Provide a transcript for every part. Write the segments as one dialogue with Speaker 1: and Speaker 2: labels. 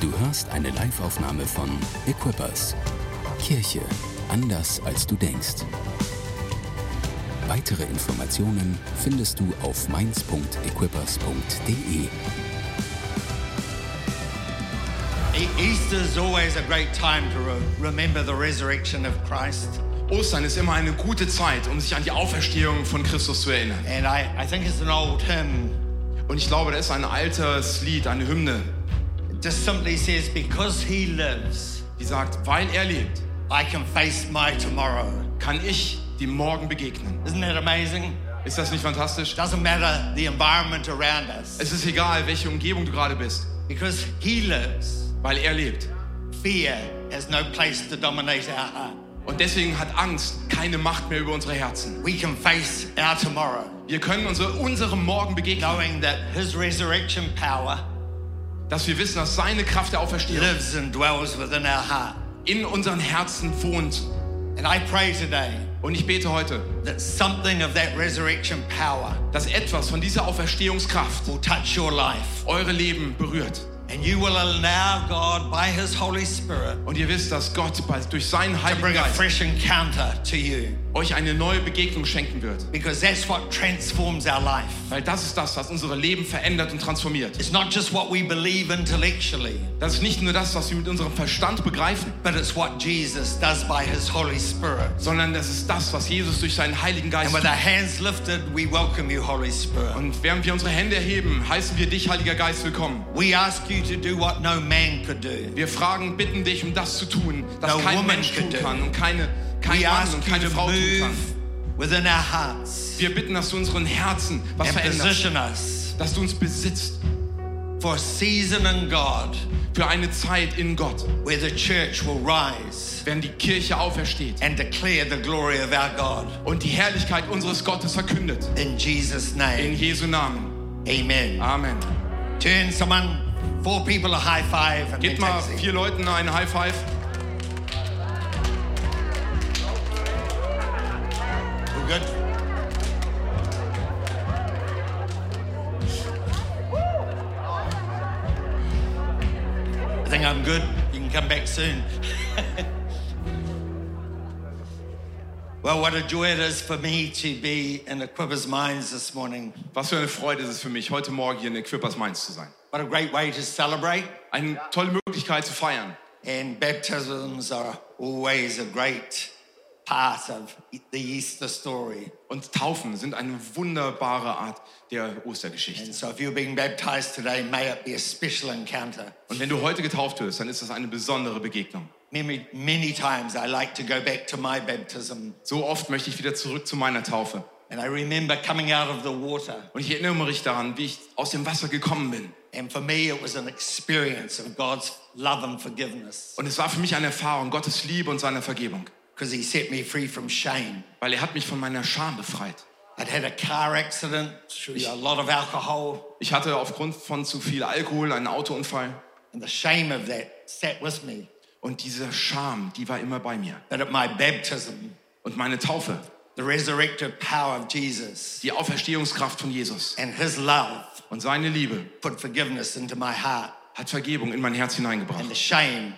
Speaker 1: Du hörst eine Liveaufnahme von Equippers. Kirche anders als du denkst. Weitere Informationen findest du auf mainz.equippers.de.
Speaker 2: Easter is always a great time to re- remember the resurrection of Christ.
Speaker 3: Ostern ist immer eine gute Zeit, um sich an die Auferstehung von Christus zu erinnern.
Speaker 2: And I, I think it's an old hymn.
Speaker 3: Und ich glaube, das ist ein altes Lied, eine Hymne,
Speaker 2: just simply says, Because he lives,
Speaker 3: die sagt, weil er lebt,
Speaker 2: I can face my tomorrow.
Speaker 3: kann ich dem Morgen begegnen.
Speaker 2: Isn't that amazing?
Speaker 3: Ist das nicht fantastisch?
Speaker 2: Doesn't matter the environment around us.
Speaker 3: Es ist egal, welche Umgebung du gerade bist,
Speaker 2: Because he lives,
Speaker 3: weil er lebt.
Speaker 2: fear has no place to dominate our heart.
Speaker 3: Und deswegen hat Angst keine Macht mehr über unsere Herzen.
Speaker 2: We can face our tomorrow,
Speaker 3: Wir können unsere, unserem Morgen begegnen,
Speaker 2: knowing that his resurrection power
Speaker 3: dass wir wissen, dass seine Kraft der Auferstehung
Speaker 2: lives and dwells within our heart.
Speaker 3: in unseren Herzen wohnt.
Speaker 2: And I pray today
Speaker 3: Und ich bete heute,
Speaker 2: that something of that resurrection power
Speaker 3: dass etwas von dieser Auferstehungskraft
Speaker 2: will touch your life.
Speaker 3: eure Leben berührt.
Speaker 2: And you will allow God, by His Holy Spirit,
Speaker 3: Und ihr wisst, dass Gott durch seinen Heiligen Geist
Speaker 2: fresh encounter to you.
Speaker 3: euch eine neue Begegnung schenken wird.
Speaker 2: Because that's what transforms our life.
Speaker 3: Weil das ist das, was unsere Leben verändert und transformiert.
Speaker 2: It's not just what we believe intellectually,
Speaker 3: Das ist nicht nur das, was wir mit unserem Verstand begreifen,
Speaker 2: but it's what Jesus does by His Holy Spirit.
Speaker 3: sondern das ist das, was Jesus durch seinen Heiligen Geist
Speaker 2: And with
Speaker 3: tut.
Speaker 2: our hands lifted, we welcome you, Holy Spirit.
Speaker 3: Und während wir unsere Hände erheben, heißen wir dich, Heiliger Geist, willkommen.
Speaker 2: We ask you to do what no man could do.
Speaker 3: Wir fragen, bitten dich, um das zu tun, das
Speaker 2: No
Speaker 3: kein
Speaker 2: woman
Speaker 3: Mensch tun
Speaker 2: could do.
Speaker 3: kann und keine, kein
Speaker 2: We
Speaker 3: Mann
Speaker 2: ask
Speaker 3: und
Speaker 2: you
Speaker 3: keine
Speaker 2: to
Speaker 3: Frau tun kann.
Speaker 2: within our hearts
Speaker 3: Wir bitten, dass du unseren Herzen was veränderst, dass du uns besitzt
Speaker 2: for a season in God
Speaker 3: für eine Zeit in Gott,
Speaker 2: where the church will rise
Speaker 3: wenn die Kirche aufersteht
Speaker 2: and declare the glory of our God.
Speaker 3: und die Herrlichkeit unseres Gottes verkündet.
Speaker 2: In Jesus'
Speaker 3: In
Speaker 2: name,
Speaker 3: Jesu Namen.
Speaker 2: amen.
Speaker 3: Amen.
Speaker 2: Turn someone, four people a high five and
Speaker 3: Gebt mal vier Leuten einen High Five.
Speaker 2: We're good. I think I'm good. You can come back soon. well, what a joy it is for me to be in Equippers Minds this morning.
Speaker 3: Was für eine Freude ist es für mich, heute Morgen hier in Equippers Mainz zu sein.
Speaker 2: What a great way to celebrate.
Speaker 3: Eine tolle Möglichkeit zu feiern.
Speaker 2: And baptisms are always a great part of the Easter story.
Speaker 3: Und Taufen sind eine wunderbare Art der Ostergeschichte.
Speaker 2: And so if you're being baptized today, may it be a special encounter.
Speaker 3: Und wenn du heute getauft wirst, dann ist das eine besondere Begegnung.
Speaker 2: Many, many times I like to go back to my baptism.
Speaker 3: So oft möchte ich wieder zurück zu meiner Taufe.
Speaker 2: And I remember coming out of the water.
Speaker 3: Und ich erinnere mich daran, wie ich aus dem Wasser gekommen bin.
Speaker 2: And for me, it was an experience of God's love and forgiveness
Speaker 3: Und es war für mich eine Erfahrung Gottes Liebe und seiner Vergebung.
Speaker 2: Because He set me free from shame.
Speaker 3: Weil er hat mich von meiner Scham befreit.
Speaker 2: I'd had a car accident through a lot of alcohol,
Speaker 3: Ich hatte aufgrund von zu viel Alkohol einen Autounfall.
Speaker 2: and the shame of that sat with me.
Speaker 3: Und diese Scham, die war immer bei mir.
Speaker 2: But at my baptism,
Speaker 3: Und meine Taufe,
Speaker 2: the resurrected power of Jesus
Speaker 3: die Auferstehungskraft von Jesus
Speaker 2: and His love
Speaker 3: und seine Liebe
Speaker 2: put forgiveness into my heart.
Speaker 3: hat Vergebung in mein Herz
Speaker 2: And the
Speaker 3: hineingebracht.
Speaker 2: shame,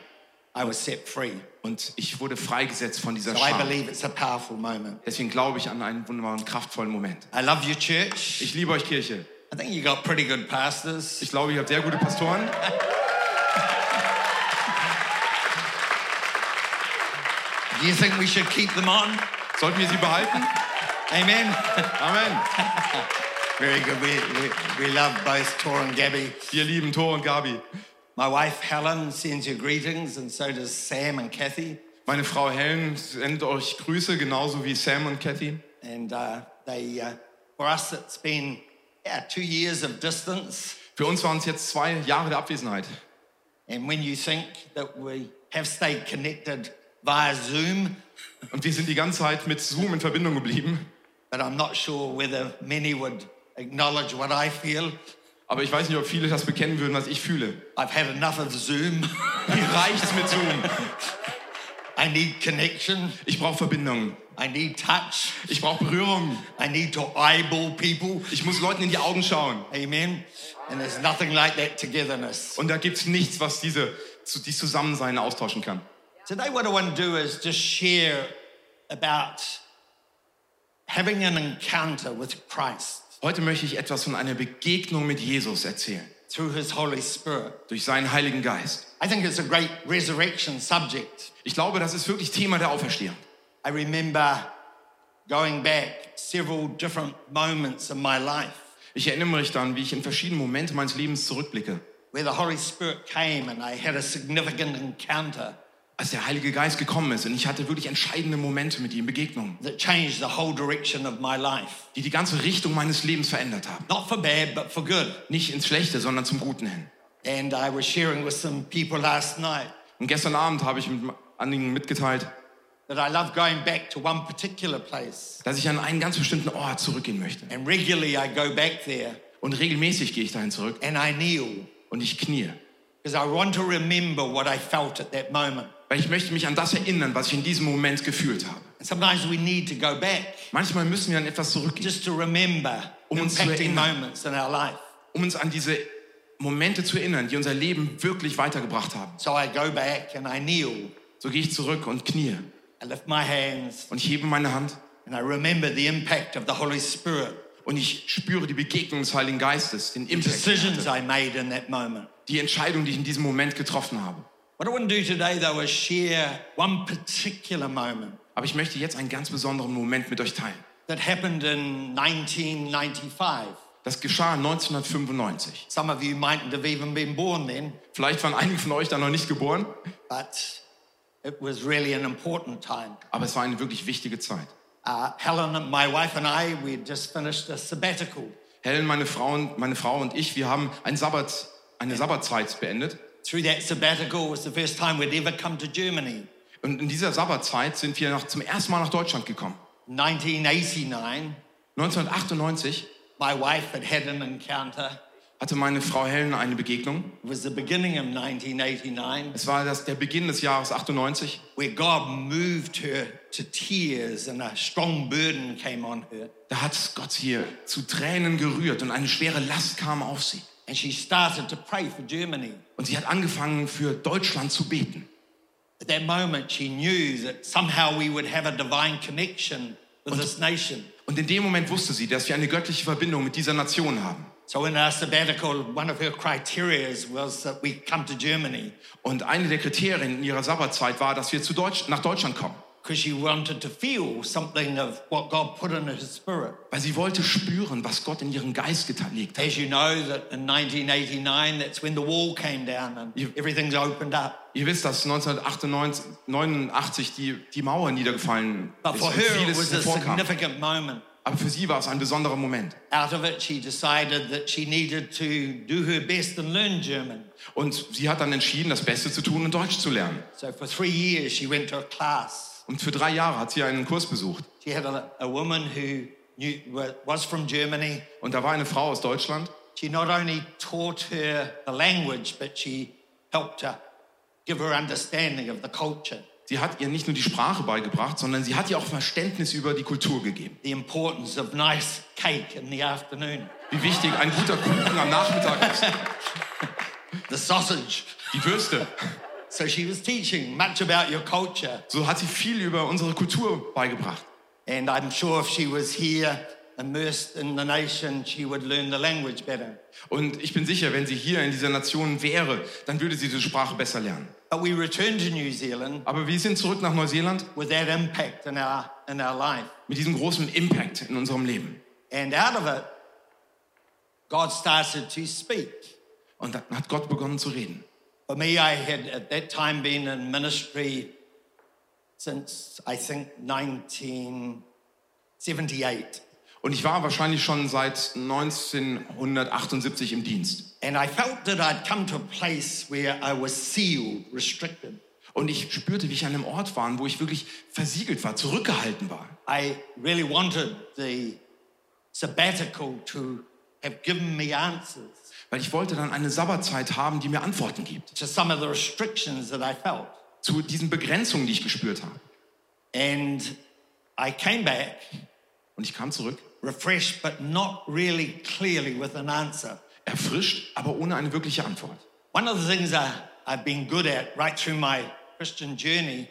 Speaker 2: I was set free.
Speaker 3: Und ich wurde freigesetzt von dieser
Speaker 2: So I
Speaker 3: Scham.
Speaker 2: believe it's a powerful moment.
Speaker 3: Deswegen glaube ich an einen wunderbaren, kraftvollen Moment.
Speaker 2: I love your church.
Speaker 3: Ich liebe euch Kirche.
Speaker 2: I think you got pretty good pastors.
Speaker 3: Ich glaube, ihr habt sehr gute Pastoren.
Speaker 2: Do you think we should keep them on?
Speaker 3: Sollten wir sie behalten?
Speaker 2: Amen.
Speaker 3: Amen.
Speaker 2: Very good. We, we, we love both Tor and Gabby.
Speaker 3: Wir lieben Thor und Gabi.
Speaker 2: My wife Helen sends you greetings, and so does Sam and Kathy.
Speaker 3: Meine Frau Helen sendet euch Grüße, genauso wie Sam und Kathy.
Speaker 2: And uh, they, uh, for us, it's been yeah, two years of distance.
Speaker 3: Für uns waren es jetzt zwei Jahre der Abwesenheit.
Speaker 2: And when you think that we have stayed connected via Zoom,
Speaker 3: Und wir sind die ganze Zeit mit Zoom in Verbindung geblieben.
Speaker 2: but I'm not sure whether many would acknowledge what I feel.
Speaker 3: Aber ich weiß nicht, ob viele das bekennen würden, was ich fühle.
Speaker 2: I've had enough of Zoom.
Speaker 3: Mir reicht's mit Zoom.
Speaker 2: I need connection.
Speaker 3: Ich brauche Verbindungen.
Speaker 2: I need touch.
Speaker 3: Ich brauche Berührung.
Speaker 2: I need to eyeball people.
Speaker 3: Ich muss Leuten in die Augen schauen.
Speaker 2: Amen. And there's nothing like that togetherness.
Speaker 3: Und da gibt's nichts, was diese, dieses Zusammensein austauschen kann.
Speaker 2: Today, what I want to do is just share about having an encounter with Christ
Speaker 3: Heute möchte ich etwas von einer Begegnung mit Jesus erzählen.
Speaker 2: through his Holy Spirit.
Speaker 3: Durch seinen Heiligen Geist.
Speaker 2: I think it's a great resurrection subject.
Speaker 3: Ich glaube, das ist wirklich Thema der Auferstehung.
Speaker 2: I remember going back several different moments in my life
Speaker 3: Ich erinnere mich dann, wie ich in verschiedenen Momenten meines Lebens zurückblicke.
Speaker 2: where the Holy Spirit came and I had a significant encounter
Speaker 3: Als der Heilige Geist gekommen ist und ich hatte wirklich entscheidende Momente mit ihm, Begegnungen,
Speaker 2: that changed the whole direction of my life.
Speaker 3: die die ganze Richtung meines Lebens verändert haben.
Speaker 2: Not for bad, but for good.
Speaker 3: Nicht ins Schlechte, sondern zum Guten hin.
Speaker 2: And I was sharing with some people last night
Speaker 3: Und gestern Abend habe ich mit einigen mitgeteilt,
Speaker 2: that I love going back to one particular place.
Speaker 3: dass ich an einen ganz bestimmten Ort zurückgehen möchte.
Speaker 2: And regularly I go back there
Speaker 3: Und regelmäßig gehe ich dahin zurück
Speaker 2: and I kneel
Speaker 3: und ich knie.
Speaker 2: because I want to remember what I felt at that moment.
Speaker 3: Weil ich möchte mich an das erinnern, was ich in diesem Moment gefühlt habe.
Speaker 2: Sometimes we need to go back
Speaker 3: Manchmal müssen wir an etwas zurückgehen,
Speaker 2: just to remember
Speaker 3: Um uns zu erinnern.
Speaker 2: moments in our life.
Speaker 3: um uns an diese Momente zu erinnern, die unser Leben wirklich weitergebracht haben.
Speaker 2: So I go back and I kneel.
Speaker 3: So gehe ich zurück und knie
Speaker 2: I lift my hands
Speaker 3: und ich hebe meine Hand
Speaker 2: and I remember the impact of the Holy Spirit,
Speaker 3: und ich spüre die Begegnung des Heiligen Geistes, den Impact, den
Speaker 2: decisions
Speaker 3: hatte,
Speaker 2: I made in that moment.
Speaker 3: die Entscheidung, die ich in diesem Moment getroffen habe.
Speaker 2: What I want to do today, though, is share one particular moment
Speaker 3: Aber ich möchte jetzt einen ganz besonderen Moment mit euch teilen.
Speaker 2: that happened in 1995.
Speaker 3: Das geschah 1995.
Speaker 2: Some of you mightn't have even been born then,
Speaker 3: Vielleicht waren einige von euch da noch nicht geboren,
Speaker 2: but it was really an important time.
Speaker 3: aber es war eine wirklich wichtige Zeit.
Speaker 2: Uh, Helen, and my wife, and I, we had just finished a sabbatical.
Speaker 3: Helen, meine Frau, und, meine Frau und ich, wir haben ein Sabbat, eine Sabbatzeit beendet.
Speaker 2: Through that sabbatical was the first time we'd ever come to Germany.
Speaker 3: Und in dieser Sabbatzeit sind wir nach, zum ersten Mal nach Deutschland gekommen.
Speaker 2: 1989,
Speaker 3: 1998
Speaker 2: my wife had had an encounter.
Speaker 3: hatte meine Frau Helen eine Begegnung.
Speaker 2: It was the beginning of 1989
Speaker 3: Es war das, der Beginn des Jahres 98,
Speaker 2: where God moved her to tears and a strong burden came on her.
Speaker 3: da hat Gott hier zu Tränen gerührt und eine schwere Last kam auf sie.
Speaker 2: And she started to pray for Germany.
Speaker 3: Und sie hat angefangen, für Deutschland zu beten.
Speaker 2: At that moment, she knew that somehow we would have a divine connection with this nation.
Speaker 3: Und in dem Moment wusste sie, dass wir eine göttliche Verbindung mit dieser Nation haben.
Speaker 2: So in our sabbatical, one of her criteria was that we come to Germany
Speaker 3: Und eine der Kriterien in ihrer Sabbatzeit war, dass wir zu Deutsch, nach Deutschland kommen.
Speaker 2: Because she wanted to feel something of what God put in her spirit.
Speaker 3: Weil sie wollte spüren, was Gott in ihren Geist gelegt hat.
Speaker 2: As you know, that in 1989, that's when the wall came down and everything's opened up.
Speaker 3: Ihr wisst, dass 1989 89 die, die Mauer niedergefallen
Speaker 2: But
Speaker 3: ist
Speaker 2: for her, it
Speaker 3: vieles
Speaker 2: was a significant moment.
Speaker 3: Aber für sie war es ein besonderer Moment.
Speaker 2: Out of it, she decided that she needed to do her best and learn German.
Speaker 3: Und sie hat dann entschieden, das Beste zu tun und Deutsch zu lernen.
Speaker 2: So for three years, she went to a class.
Speaker 3: Und für drei Jahre hat sie einen Kurs besucht.
Speaker 2: She had a, a woman who knew, was from Germany.
Speaker 3: Und da war eine Frau aus Deutschland.
Speaker 2: She not only taught her the language, but she helped her give her understanding of the culture,
Speaker 3: Sie hat ihr nicht nur die Sprache beigebracht, sondern sie hat ihr auch Verständnis über die Kultur gegeben.
Speaker 2: the importance of nice cake in the afternoon,
Speaker 3: Wie wichtig ein guter Kuchen am Nachmittag ist.
Speaker 2: the sausage.
Speaker 3: Die Würste.
Speaker 2: So she was teaching much about your culture.
Speaker 3: So hat sie viel über unsere Kultur beigebracht.
Speaker 2: And I'm sure if she was here immersed in the nation, she would learn the language better.
Speaker 3: Und ich bin sicher, wenn sie hier in dieser Nation wäre, dann würde sie diese Sprache besser lernen.
Speaker 2: But we returned to New Zealand
Speaker 3: Aber wir sind zurück nach Neuseeland
Speaker 2: with that impact in our, in our life.
Speaker 3: mit diesem großen Impact in unserem Leben.
Speaker 2: And out of it, God started to speak.
Speaker 3: Und dann hat Gott begonnen zu reden.
Speaker 2: For me, I had at that time been in ministry since I think 1978.
Speaker 3: Und ich war wahrscheinlich schon seit 1978 im Dienst.
Speaker 2: And I felt that I'd come to a place where I was sealed, restricted.
Speaker 3: Und ich spürte, wie ich an einem Ort war, wo ich wirklich versiegelt war, zurückgehalten war.
Speaker 2: I really wanted the sabbatical to have given me answers
Speaker 3: Weil ich wollte dann eine Sabbatzeit haben, die mir Antworten gibt.
Speaker 2: to some of the restrictions that I felt.
Speaker 3: zu diesen Begrenzungen, die ich gespürt habe.
Speaker 2: And I came back
Speaker 3: Und ich kam zurück,
Speaker 2: refreshed, but not really clearly with an answer.
Speaker 3: erfrischt, aber ohne eine wirkliche Antwort.
Speaker 2: One of the things I, I've been good at right through my Christian journey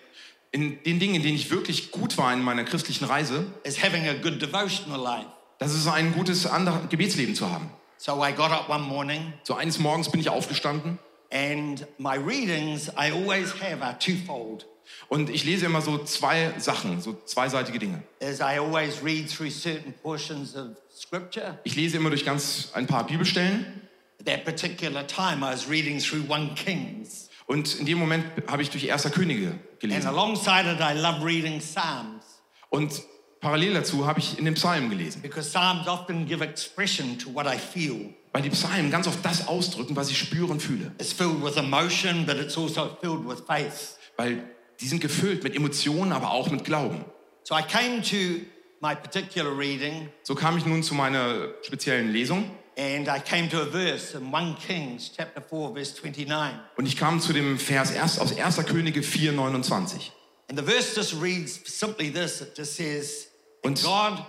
Speaker 3: In den Dingen, in denen ich wirklich gut war in meiner christlichen Reise,
Speaker 2: is having a good devotional life.
Speaker 3: das ist ein gutes Gebetsleben zu haben.
Speaker 2: So I got up one morning,
Speaker 3: So eines Morgens bin ich aufgestanden
Speaker 2: and my readings I always have are twofold.
Speaker 3: und ich lese immer so zwei Sachen, so zweiseitige Dinge.
Speaker 2: As I always read through certain portions of Scripture.
Speaker 3: Ich lese immer durch ganz ein paar Bibelstellen
Speaker 2: At that particular time, I was reading through 1 Kings.
Speaker 3: und in dem Moment habe ich durch Erster Könige
Speaker 2: And
Speaker 3: gelesen.
Speaker 2: alongside it, I love reading Psalms
Speaker 3: Und parallel dazu habe ich in den Psalmen gelesen,
Speaker 2: because Psalms often give expression to what I feel.
Speaker 3: weil die Psalmen ganz oft das ausdrücken, was ich spüre und fühle.
Speaker 2: It's filled with emotion, but it's also filled with faith.
Speaker 3: Weil die sind gefüllt mit Emotionen, aber auch mit Glauben.
Speaker 2: So I came to my particular reading
Speaker 3: So kam ich nun zu meiner speziellen Lesung
Speaker 2: and I came to a verse in 1 Kings chapter 4 verse 29.
Speaker 3: und ich kam zu dem Vers erst aus 1. Könige 4, 29.
Speaker 2: And the verse just reads simply this. It just says,
Speaker 3: Und-
Speaker 2: God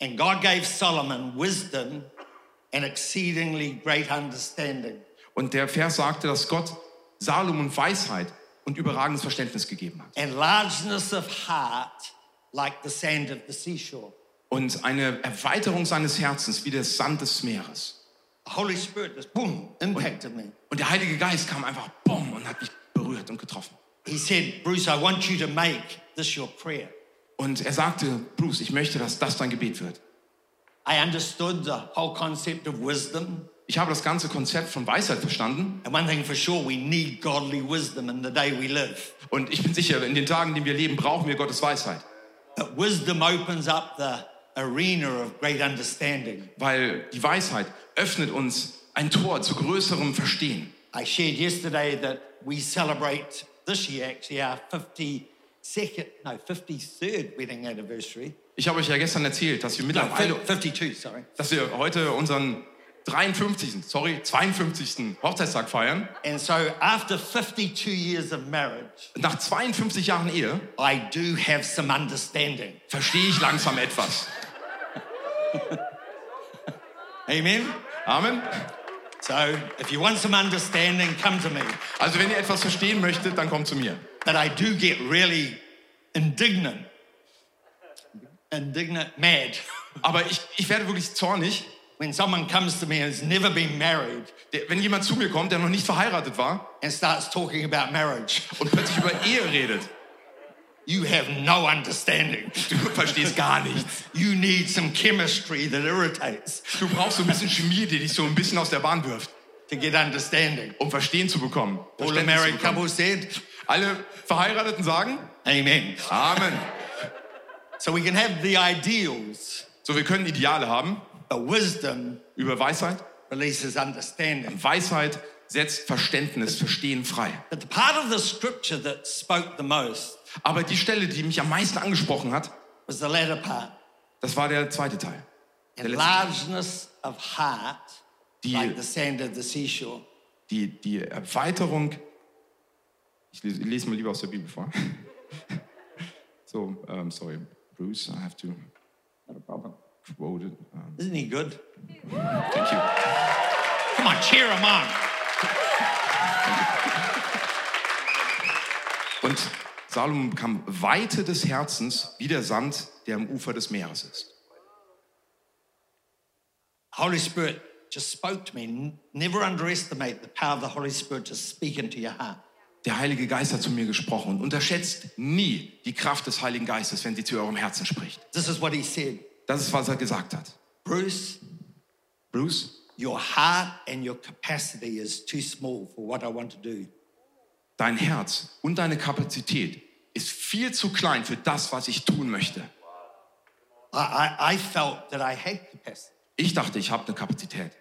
Speaker 2: and God gave Solomon wisdom and exceedingly great understanding.
Speaker 3: Und der Vers sagte, dass Gott Salomon Weisheit und überragendes Verständnis gegeben hat.
Speaker 2: and largeness of heart like the sand of the seashore.
Speaker 3: Und eine Erweiterung seines Herzens wie der Sand des Meeres.
Speaker 2: The Holy Spirit just boom impacted me.
Speaker 3: Und der Heilige Geist kam einfach bumm und hat mich berührt und getroffen.
Speaker 2: He said, Bruce, I want you to make this your prayer.
Speaker 3: Und er sagte, Bruce, ich möchte, dass das dein Gebet wird.
Speaker 2: I understood the whole concept of wisdom.
Speaker 3: Ich habe das ganze Konzept von Weisheit verstanden.
Speaker 2: And one thing for sure, we need godly wisdom in the day we live.
Speaker 3: Und ich bin sicher, in den Tagen, in denen wir leben, brauchen wir Gottes Weisheit.
Speaker 2: But wisdom opens up the arena of great understanding.
Speaker 3: Weil die Weisheit öffnet uns ein Tor zu größerem Verstehen.
Speaker 2: I shared yesterday that we celebrate this year actually our 52nd, no, 53rd wedding anniversary.
Speaker 3: Ich habe euch ja gestern erzählt, dass wir
Speaker 2: No,
Speaker 3: mittlerweile,
Speaker 2: 52, sorry.
Speaker 3: dass wir heute unseren 53., sorry, 52. Hochzeitstag feiern.
Speaker 2: And so after 52 years of marriage,
Speaker 3: Nach 52 Jahren Ehe
Speaker 2: I do have some understanding.
Speaker 3: verstehe ich langsam etwas.
Speaker 2: Amen?
Speaker 3: Amen.
Speaker 2: So if you want some understanding, come to me.
Speaker 3: Also wenn ihr etwas verstehen möchtet, dann kommt zu mir.
Speaker 2: But I do get really indignant. Indignant, mad.
Speaker 3: Aber ich, ich werde wirklich zornig,
Speaker 2: When someone comes to me and has never been married
Speaker 3: der- wenn jemand zu mir kommt, der noch nicht verheiratet war
Speaker 2: and starts talking about marriage,
Speaker 3: und plötzlich über Ehe redet.
Speaker 2: you have no understanding.
Speaker 3: Du verstehst gar nichts.
Speaker 2: You need some chemistry that irritates
Speaker 3: Du brauchst so ein bisschen Chemie, die dich so ein bisschen aus der Bahn wirft,
Speaker 2: to get understanding.
Speaker 3: um Verstehen zu bekommen.
Speaker 2: All
Speaker 3: bekommen.
Speaker 2: couples said,
Speaker 3: Alle Verheirateten sagen
Speaker 2: Amen.
Speaker 3: Amen.
Speaker 2: So we can have the ideals,
Speaker 3: So, wir können Ideale haben
Speaker 2: but wisdom
Speaker 3: über Weisheit.
Speaker 2: releases understanding.
Speaker 3: Weisheit setzt Verständnis, Verstehen frei.
Speaker 2: But the part of the scripture that spoke the most
Speaker 3: Aber die Stelle, die mich am meisten angesprochen hat,
Speaker 2: was the latter part.
Speaker 3: das war der zweite Teil. Der
Speaker 2: largeness of heart,
Speaker 3: Die,
Speaker 2: like the sand of the seashore.
Speaker 3: die, die Erweiterung. Ich lese, lese mal lieber aus der Bibel vor. So, um, sorry, Bruce, I have to
Speaker 2: Not a problem.
Speaker 3: quote it. Um,
Speaker 2: Isn't he good?
Speaker 3: thank you.
Speaker 2: Come on, cheer him on.
Speaker 3: Und Salomon bekam Weite des Herzens wie der Sand, der am Ufer des Meeres ist.
Speaker 2: Holy Spirit just spoke to me. Never underestimate the power of the Holy Spirit to speak into your heart.
Speaker 3: Der Heilige Geist hat zu mir gesprochen und unterschätzt nie die Kraft des Heiligen Geistes, wenn sie zu eurem Herzen spricht.
Speaker 2: This is what he said
Speaker 3: Das ist, was er gesagt hat.
Speaker 2: Bruce,
Speaker 3: Bruce,
Speaker 2: your heart and your capacity is too small for what I want to do.
Speaker 3: dein Herz und deine Kapazität ist viel zu klein für das, was ich tun möchte.
Speaker 2: I, I, I felt that I had capacity,
Speaker 3: Ich dachte, ich habe eine Kapazität,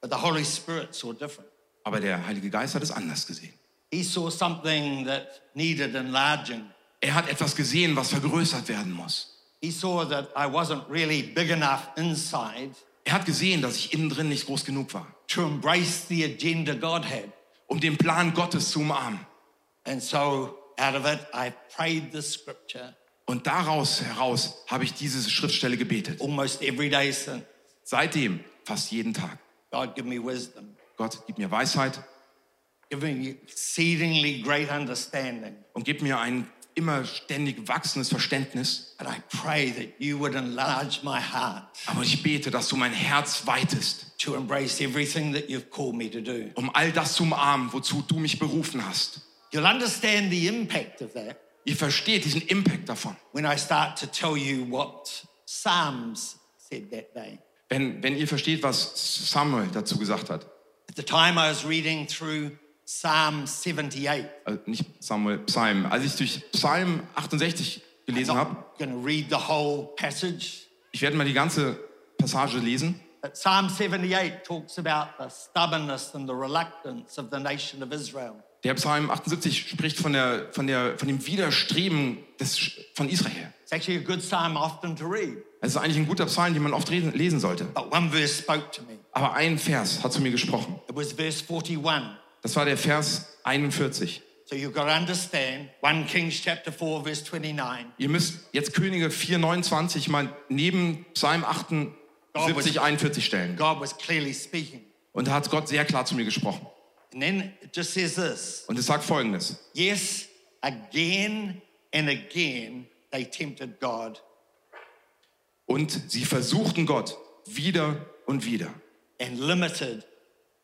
Speaker 2: but the Holy Spirit saw different.
Speaker 3: aber der Heilige Geist hat es anders gesehen.
Speaker 2: He saw something that needed enlarging.
Speaker 3: Er hat etwas gesehen, was vergrößert werden muss.
Speaker 2: He saw that I wasn't really big enough inside
Speaker 3: Er hat gesehen, dass ich innen drin nicht groß genug war,
Speaker 2: to embrace the agenda God had.
Speaker 3: um den Plan Gottes zu umarmen.
Speaker 2: And so out of it, I prayed the scripture
Speaker 3: Und daraus heraus habe ich diese Schriftstelle gebetet.
Speaker 2: almost every day since.
Speaker 3: Seitdem fast jeden Tag.
Speaker 2: God, give me wisdom.
Speaker 3: Gott, gib mir Weisheit und gib mir ein immer ständig wachsendes Verständnis.
Speaker 2: And I pray that you would enlarge my heart
Speaker 3: Aber ich bete, dass du mein Herz weitest,
Speaker 2: to embrace everything that you've called me to do.
Speaker 3: um all das zu umarmen, wozu du mich berufen hast.
Speaker 2: You'll understand the impact of that
Speaker 3: Ihr versteht diesen Impact davon.
Speaker 2: when I start to tell you what Psalms said that day.
Speaker 3: Wenn, wenn ihr versteht, was Samuel dazu gesagt hat.
Speaker 2: At the time I was reading through Psalm 78.
Speaker 3: Also nicht Samuel, Psalm. Als ich durch Psalm 68
Speaker 2: I'm
Speaker 3: gelesen habe, ich werde mal die ganze Passage lesen.
Speaker 2: but Psalm 78 talks about the stubbornness and the reluctance of the nation of Israel.
Speaker 3: Der Psalm 78 spricht von, der, von, der, von dem Widerstreben des, von Israel.
Speaker 2: It's actually a good psalm often to read,
Speaker 3: Es ist eigentlich ein guter Psalm, den man oft lesen sollte.
Speaker 2: but one verse spoke to me.
Speaker 3: Aber ein Vers hat zu mir gesprochen.
Speaker 2: It was verse 41.
Speaker 3: Das war der Vers 41.
Speaker 2: So you've got to understand 1 Kings chapter 4, verse 29.
Speaker 3: Ihr müsst jetzt Könige 4,29 mal neben Psalm 78, 41 stellen.
Speaker 2: God was clearly speaking.
Speaker 3: Und da hat Gott sehr klar zu mir gesprochen.
Speaker 2: And then it just says this
Speaker 3: Und es sagt folgendes.
Speaker 2: Yes, again and again they tempted God
Speaker 3: Und sie versuchten Gott wieder und wieder
Speaker 2: and limited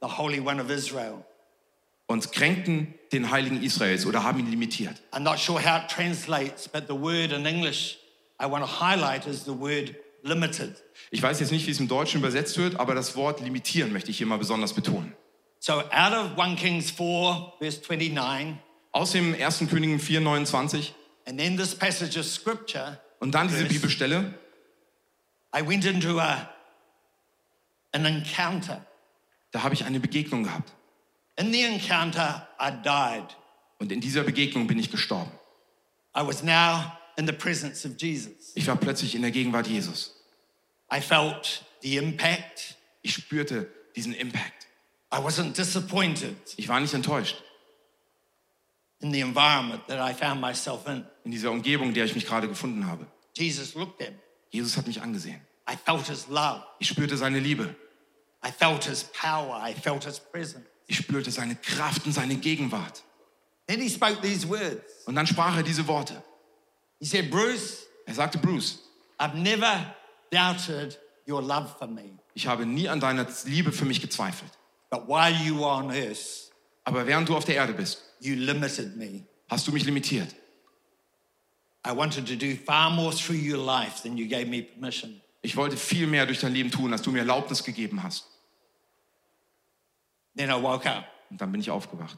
Speaker 2: the Holy One of Israel.
Speaker 3: Und kränkten den Heiligen Israels oder haben ihn limitiert.
Speaker 2: I'm not sure how it translates, but the word in English I want to highlight is the word limited.
Speaker 3: Ich weiß jetzt nicht, wie es im Deutschen übersetzt wird, aber das Wort limitieren möchte ich hier mal besonders betonen.
Speaker 2: So out of 1 Kings 4, verse 29,
Speaker 3: Aus dem 1. Königen 4,29
Speaker 2: and then this passage of scripture,
Speaker 3: und dann diese. Bibelstelle.
Speaker 2: I went into a, an encounter.
Speaker 3: Da habe ich eine Begegnung gehabt.
Speaker 2: In the encounter, I died.
Speaker 3: Und in dieser Begegnung bin ich gestorben.
Speaker 2: I was now in the presence of Jesus.
Speaker 3: Ich war plötzlich in der Gegenwart Jesus.
Speaker 2: I felt the impact.
Speaker 3: Ich spürte diesen Impact.
Speaker 2: I wasn't disappointed
Speaker 3: Ich war nicht enttäuscht
Speaker 2: in the environment that I found myself in.
Speaker 3: in dieser Umgebung, in der ich mich gerade gefunden habe.
Speaker 2: Jesus looked at me.
Speaker 3: Jesus hat mich angesehen.
Speaker 2: I felt his love.
Speaker 3: Ich spürte seine Liebe.
Speaker 2: I felt his power. I felt his presence.
Speaker 3: Ich spürte seine Kraft und seine Gegenwart.
Speaker 2: Then he spoke these words.
Speaker 3: Und dann sprach er diese Worte.
Speaker 2: He said, Bruce,
Speaker 3: Er sagte, Bruce,
Speaker 2: I've never doubted your love for me.
Speaker 3: ich habe nie an deiner Liebe für mich gezweifelt.
Speaker 2: But while you were on earth,
Speaker 3: Aber während du auf der Erde bist,
Speaker 2: you limited me.
Speaker 3: hast du mich limitiert.
Speaker 2: I wanted to do far more through your life than you gave me permission.
Speaker 3: Ich wollte viel mehr durch dein Leben tun, als du mir Erlaubnis gegeben hast.
Speaker 2: Then I woke up.
Speaker 3: Und dann bin ich aufgewacht.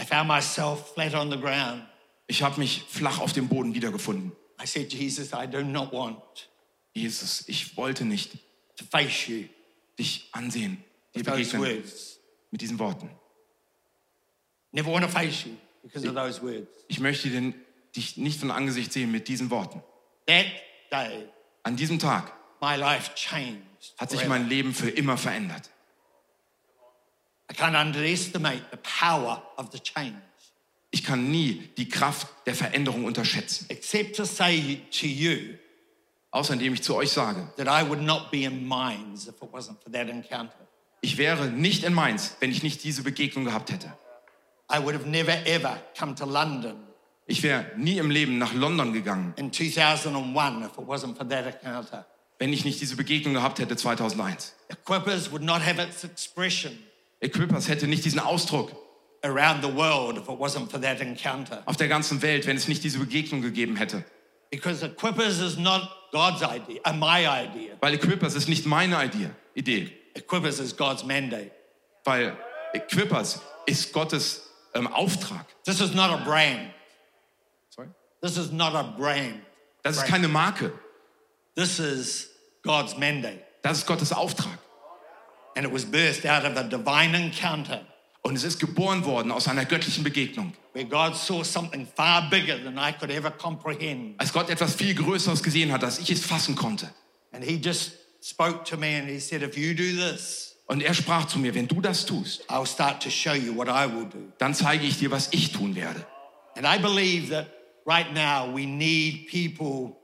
Speaker 2: I found myself flat on the ground.
Speaker 3: Ich habe mich flach auf dem Boden wiedergefunden.
Speaker 2: I said, Jesus, I do not want
Speaker 3: Jesus, ich wollte nicht
Speaker 2: to face you
Speaker 3: dich ansehen, dir
Speaker 2: with those
Speaker 3: begegnen
Speaker 2: words.
Speaker 3: mit diesen Worten.
Speaker 2: Never want to face you because of those words.
Speaker 3: Ich möchte den, dich nicht von Angesicht sehen mit diesen Worten.
Speaker 2: That day,
Speaker 3: An diesem Tag
Speaker 2: my life changed.
Speaker 3: Hat sich mein Leben für immer verändert. Ich kann nie die Kraft der Veränderung unterschätzen.
Speaker 2: except to say to you
Speaker 3: Außer indem ich zu euch sage, ich wäre nicht in Mainz, wenn ich nicht diese Begegnung gehabt hätte. Ich wäre nie im Leben nach London gegangen,
Speaker 2: in 2001 if it wasn't for that encounter.
Speaker 3: Wenn ich nicht diese Begegnung gehabt hätte 2001.
Speaker 2: Equippers would not have its expression
Speaker 3: Equippers hätte nicht diesen Ausdruck
Speaker 2: around the world if it wasn't for that encounter.
Speaker 3: auf der ganzen Welt, wenn es nicht diese Begegnung gegeben hätte.
Speaker 2: Because Equippers is not God's idea, uh, my idea.
Speaker 3: Weil Equippers ist nicht meine Idee, Idee.
Speaker 2: Equippers is God's mandate.
Speaker 3: Weil Equippers ist Gottes ähm, Auftrag.
Speaker 2: This is not a brand.
Speaker 3: Sorry?
Speaker 2: This is not a brand.
Speaker 3: Das ist keine Marke.
Speaker 2: This is God's mandate.
Speaker 3: Das ist Gottes Auftrag.
Speaker 2: And it was birthed out of a divine encounter
Speaker 3: Und es ist geboren worden aus einer göttlichen Begegnung.
Speaker 2: where God saw something far bigger than I could ever comprehend.
Speaker 3: Als Gott etwas viel Größeres gesehen hat, als ich es fassen konnte.
Speaker 2: And He just spoke to me and He said, If you do this,
Speaker 3: Und er sprach zu mir, wenn du das tust,
Speaker 2: I'll start to show you what I will do.
Speaker 3: dann zeige ich dir, was ich tun werde.
Speaker 2: And I believe that right now we need people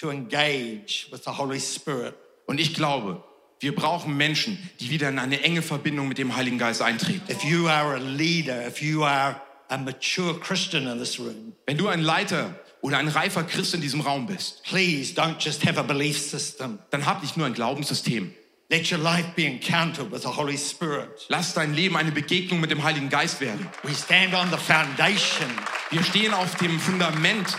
Speaker 2: to engage with the Holy Spirit.
Speaker 3: Und ich glaube, wir brauchen Menschen, die wieder in eine enge Verbindung mit dem Heiligen Geist eintreten.
Speaker 2: If you are a leader, if you are a mature Christian in this room,
Speaker 3: Wenn du ein Leiter oder ein reifer Christ in diesem Raum bist,
Speaker 2: please don't just have a belief system.
Speaker 3: dann hab nicht nur ein Glaubenssystem.
Speaker 2: Let your life be encountered with the Holy Spirit.
Speaker 3: Lass dein Leben eine Begegnung mit dem Heiligen Geist werden.
Speaker 2: We stand on the foundation
Speaker 3: Wir stehen auf dem Fundament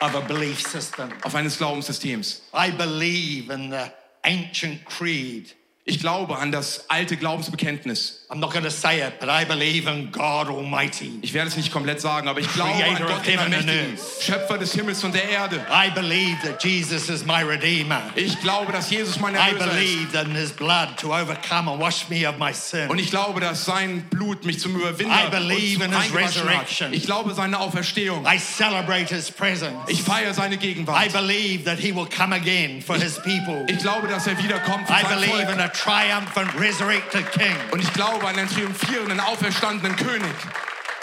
Speaker 2: of a belief system.
Speaker 3: auf eines Glaubenssystems.
Speaker 2: I believe in the ancient creed.
Speaker 3: Ich glaube an das alte Glaubensbekenntnis.
Speaker 2: I'm not going to say it, but I believe in God Almighty.
Speaker 3: Ich werde es nicht komplett sagen, aber ich glaube an
Speaker 2: Creator
Speaker 3: Gott, den Allmächtigen. Schöpfer des Himmels und der Erde.
Speaker 2: I believe that Jesus is my Redeemer.
Speaker 3: Ich glaube, dass Jesus mein
Speaker 2: I
Speaker 3: Erlöser ist.
Speaker 2: believe in his blood to overcome and wash me of my sin.
Speaker 3: Und ich glaube, dass sein Blut mich zum Überwinder
Speaker 2: I believe
Speaker 3: und
Speaker 2: in
Speaker 3: zum
Speaker 2: his
Speaker 3: Reingewaschen hat.
Speaker 2: resurrection.
Speaker 3: Ich glaube seine Auferstehung.
Speaker 2: I celebrate his presence.
Speaker 3: Ich feiere seine
Speaker 2: I
Speaker 3: Gegenwart.
Speaker 2: believe that he will come again for his people.
Speaker 3: Ich glaube, dass er wiederkommt für
Speaker 2: I
Speaker 3: sein
Speaker 2: believe in
Speaker 3: Volk.
Speaker 2: a triumphant, resurrected king.
Speaker 3: Und ich glaube an einen triumphierenden, auferstandenen König.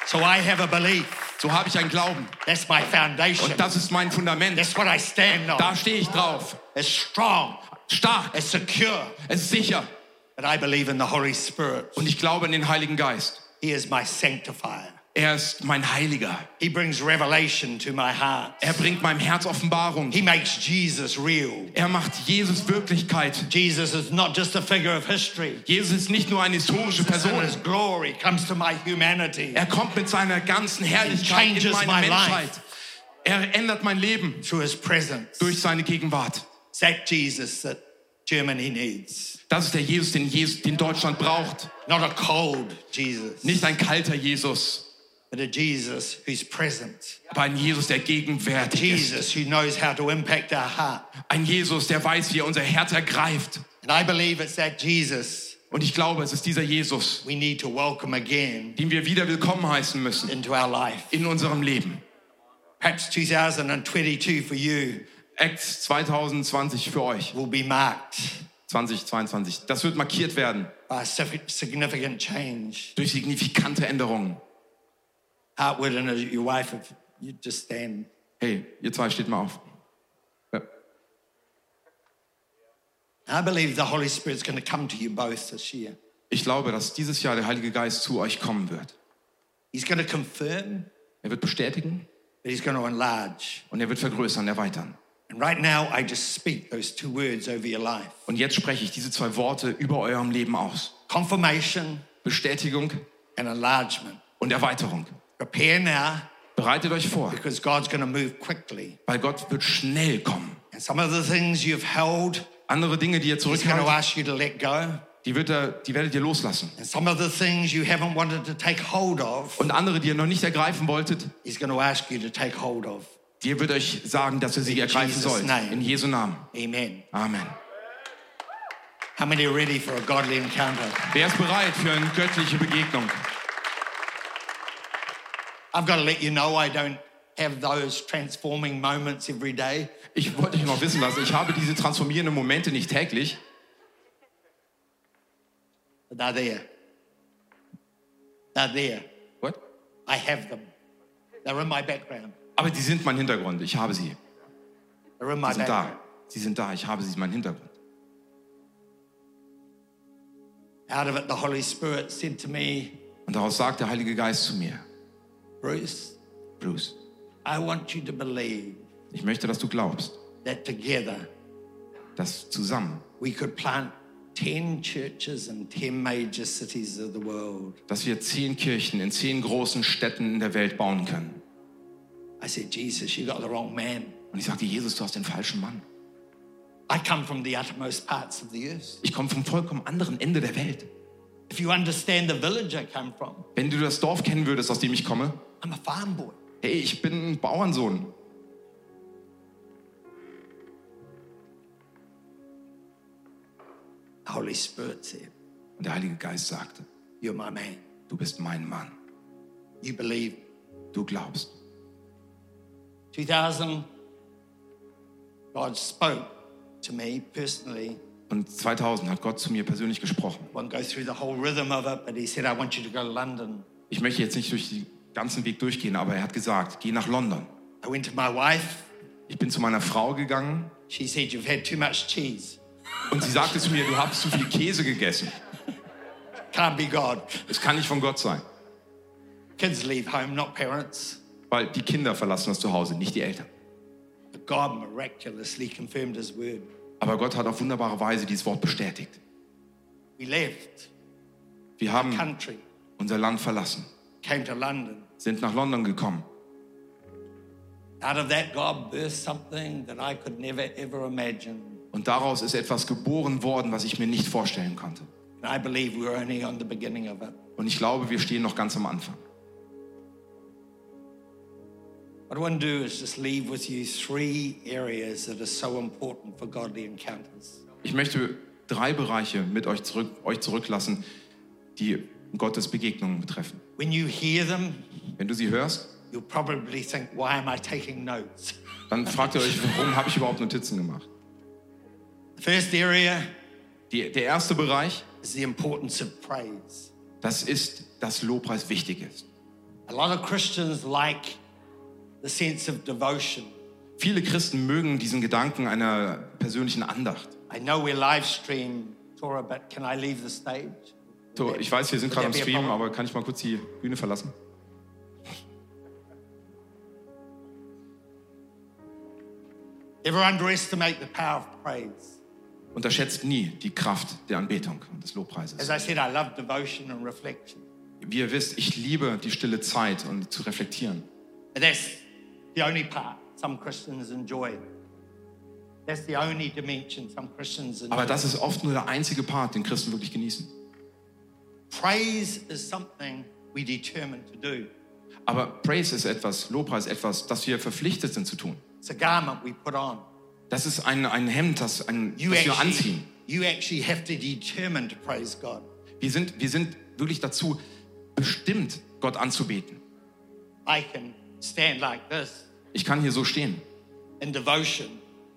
Speaker 2: So I have a belief.
Speaker 3: So habe ich einen Glauben.
Speaker 2: That's my foundation.
Speaker 3: Und das ist mein Fundament.
Speaker 2: That's what I stand
Speaker 3: Da
Speaker 2: on.
Speaker 3: stehe ich drauf.
Speaker 2: It's strong.
Speaker 3: Stark.
Speaker 2: It's secure.
Speaker 3: Es ist sicher.
Speaker 2: But I believe in the Holy Spirit.
Speaker 3: Und ich glaube an den Heiligen Geist.
Speaker 2: He is my sanctifier.
Speaker 3: Er ist mein Heiliger.
Speaker 2: He brings revelation to my heart.
Speaker 3: Er bringt meinem Herz Offenbarung.
Speaker 2: He makes Jesus real.
Speaker 3: Er macht Jesus Wirklichkeit.
Speaker 2: Jesus is not just a figure of history.
Speaker 3: Jesus ist nicht nur eine historische Person.
Speaker 2: his glory comes to my humanity
Speaker 3: Er kommt mit seiner ganzen Herrlichkeit in meine
Speaker 2: my
Speaker 3: Menschheit.
Speaker 2: life.
Speaker 3: Er ändert mein Leben
Speaker 2: through his presence.
Speaker 3: durch seine Gegenwart.
Speaker 2: That Jesus that Germany needs.
Speaker 3: Das ist der Jesus, den, Jesus, den Deutschland braucht.
Speaker 2: Not a cold Jesus,
Speaker 3: Nicht ein kalter Jesus,
Speaker 2: Jesus who's present.
Speaker 3: aber ein Jesus, der gegenwärtig ist.
Speaker 2: Jesus who knows how to impact our heart.
Speaker 3: Ein Jesus, der weiß, wie er unser Herz ergreift.
Speaker 2: And I believe it's that Jesus
Speaker 3: Und ich glaube, es ist dieser Jesus,
Speaker 2: we need to welcome again
Speaker 3: den wir wieder willkommen heißen müssen
Speaker 2: into our life.
Speaker 3: in unserem Leben.
Speaker 2: Perhaps 2022 for you
Speaker 3: Acts 2020 für euch,
Speaker 2: will be marked
Speaker 3: 2022. Das wird markiert werden
Speaker 2: by significant change.
Speaker 3: durch signifikante Änderungen.
Speaker 2: Hartwood and your wife, if you just stand.
Speaker 3: Hey, ihr zwei steht mal auf. Ja.
Speaker 2: I believe the Holy Spirit's going to come to you both this year.
Speaker 3: Ich glaube, dass dieses Jahr der Heilige Geist zu euch kommen wird.
Speaker 2: He's going to confirm,
Speaker 3: Er wird bestätigen
Speaker 2: but he's going to enlarge.
Speaker 3: und er wird vergrößern, erweitern.
Speaker 2: And right now, I just speak those two words over your life
Speaker 3: Und jetzt spreche ich diese zwei Worte über eurem Leben aus.
Speaker 2: confirmation
Speaker 3: Bestätigung
Speaker 2: and enlargement.
Speaker 3: und Erweiterung.
Speaker 2: Prepare now
Speaker 3: Bereitet euch vor,
Speaker 2: because God's going to move quickly.
Speaker 3: weil Gott wird schnell kommen.
Speaker 2: And some of the things you've held,
Speaker 3: Andere Dinge, die ihr zurückhaltet,
Speaker 2: ask you to let go.
Speaker 3: die, wird er, die werdet ihr loslassen.
Speaker 2: And some of the things you haven't wanted to take hold of,
Speaker 3: Und andere, die ihr noch nicht ergreifen wolltet,
Speaker 2: He's going to ask you to take hold of.
Speaker 3: die wird euch sagen, dass ihr sie ergreifen
Speaker 2: Jesus'
Speaker 3: sollt.
Speaker 2: name.
Speaker 3: In Jesu Namen.
Speaker 2: Amen.
Speaker 3: Amen.
Speaker 2: How many are ready for a godly encounter?
Speaker 3: Wer ist bereit für eine göttliche Begegnung?
Speaker 2: I've got to let you know I don't have those transforming moments every day.
Speaker 3: Ich wollte euch noch wissen lassen, ich habe diese transformierenden Momente nicht täglich,
Speaker 2: But they're there. They're there.
Speaker 3: What?
Speaker 2: I have them. They're in my background.
Speaker 3: aber die sind mein Hintergrund. Ich habe sie.
Speaker 2: They're in my
Speaker 3: Sie sind
Speaker 2: background.
Speaker 3: da. Sie sind da. Ich habe sie, mein Hintergrund.
Speaker 2: Out of it, the Holy Spirit said to me,
Speaker 3: Und daraus sagt der Heilige Geist zu mir,
Speaker 2: Bruce,
Speaker 3: Bruce,
Speaker 2: I want you to believe
Speaker 3: ich möchte, dass du glaubst,
Speaker 2: that together
Speaker 3: dass zusammen,
Speaker 2: we could plant 10 churches in 10 major cities of the world.
Speaker 3: dass wir zehn Kirchen in zehn großen Städten in der Welt bauen können.
Speaker 2: I said, Jesus, you got the wrong man.
Speaker 3: Und ich sagte, Jesus, du hast den falschen Mann.
Speaker 2: I come from the uttermost parts of the earth.
Speaker 3: Ich komme vom vollkommen anderen Ende der Welt.
Speaker 2: If you understand the village I come from,
Speaker 3: Wenn du das Dorf kennen würdest, aus dem ich komme,
Speaker 2: I'm a farm boy.
Speaker 3: hey, ich bin ein Bauernsohn.
Speaker 2: Holy Spirit said,
Speaker 3: Und der Heilige Geist sagte,
Speaker 2: You're my man.
Speaker 3: du bist mein Mann.
Speaker 2: You believe.
Speaker 3: Du glaubst.
Speaker 2: 2000, God spoke to me personally
Speaker 3: Und 2000 hat Gott zu mir persönlich gesprochen.
Speaker 2: It, said.
Speaker 3: Ich möchte jetzt nicht durch den ganzen Weg durchgehen, aber er hat gesagt, geh nach London.
Speaker 2: I went to my wife.
Speaker 3: Ich bin zu meiner Frau gegangen
Speaker 2: She said, You've had too much cheese.
Speaker 3: und sie sagte zu mir, du hast zu viel Käse gegessen.
Speaker 2: Can't be God.
Speaker 3: Es kann nicht von Gott sein,
Speaker 2: Kids leave home, not parents.
Speaker 3: weil die Kinder verlassen das Zuhause, nicht die Eltern.
Speaker 2: But God miraculously confirmed his word.
Speaker 3: Aber Gott hat auf wunderbare Weise dieses Wort bestätigt. Wir haben unser Land verlassen, sind nach London gekommen.
Speaker 2: Out of that, God birthed something that I could never ever imagine.
Speaker 3: Und daraus ist etwas geboren worden, was ich mir nicht vorstellen konnte.
Speaker 2: And I believe we're only on the beginning of it.
Speaker 3: Und ich glaube, wir stehen noch ganz am Anfang.
Speaker 2: What I want to do is just leave with you three areas that are so important for godly encounters.
Speaker 3: Ich möchte drei Bereiche mit euch, zurück, euch zurücklassen, die Gottes Begegnungen betreffen.
Speaker 2: When you hear them,
Speaker 3: Wenn du sie hörst,
Speaker 2: you'll probably think, why am I taking notes?
Speaker 3: dann fragt ihr euch, warum habe ich überhaupt Notizen gemacht?
Speaker 2: The first area
Speaker 3: Die, der erste Bereich,
Speaker 2: is the importance of praise.
Speaker 3: das ist, dass Lobpreis wichtig ist.
Speaker 2: A lot of Christians like the sense of devotion.
Speaker 3: Viele Christen mögen diesen Gedanken einer persönlichen Andacht.
Speaker 2: I know we're live stream, Torah, but can I leave the stage?
Speaker 3: So, ich weiß, wir sind gerade am Stream, aber kann ich mal kurz die Bühne verlassen?
Speaker 2: Ever underestimate the power of praise?
Speaker 3: Unterschätzt nie die Kraft der Anbetung und des
Speaker 2: As
Speaker 3: Lobpreises.
Speaker 2: I said, I love devotion and reflection.
Speaker 3: Wie ihr wisst, ich liebe die stille Zeit und zu reflektieren.
Speaker 2: But that's the only part some Christians enjoy. That's the only dimension some Christians enjoy.
Speaker 3: Aber das ist oft nur der einzige Part, den Christen wirklich genießen.
Speaker 2: Praise is something we determine to do.
Speaker 3: Aber Praise ist etwas, Lobpreis ist etwas, das wir verpflichtet sind zu tun.
Speaker 2: It's a garment we put on.
Speaker 3: Das ist ein, ein Hemd, das, ein,
Speaker 2: You
Speaker 3: das wir
Speaker 2: actually,
Speaker 3: anziehen.
Speaker 2: you actually have to determine to praise God.
Speaker 3: Wir sind, wir sind wirklich dazu bestimmt, Gott anzubeten.
Speaker 2: I can stand like this
Speaker 3: Ich kann hier so stehen,
Speaker 2: in devotion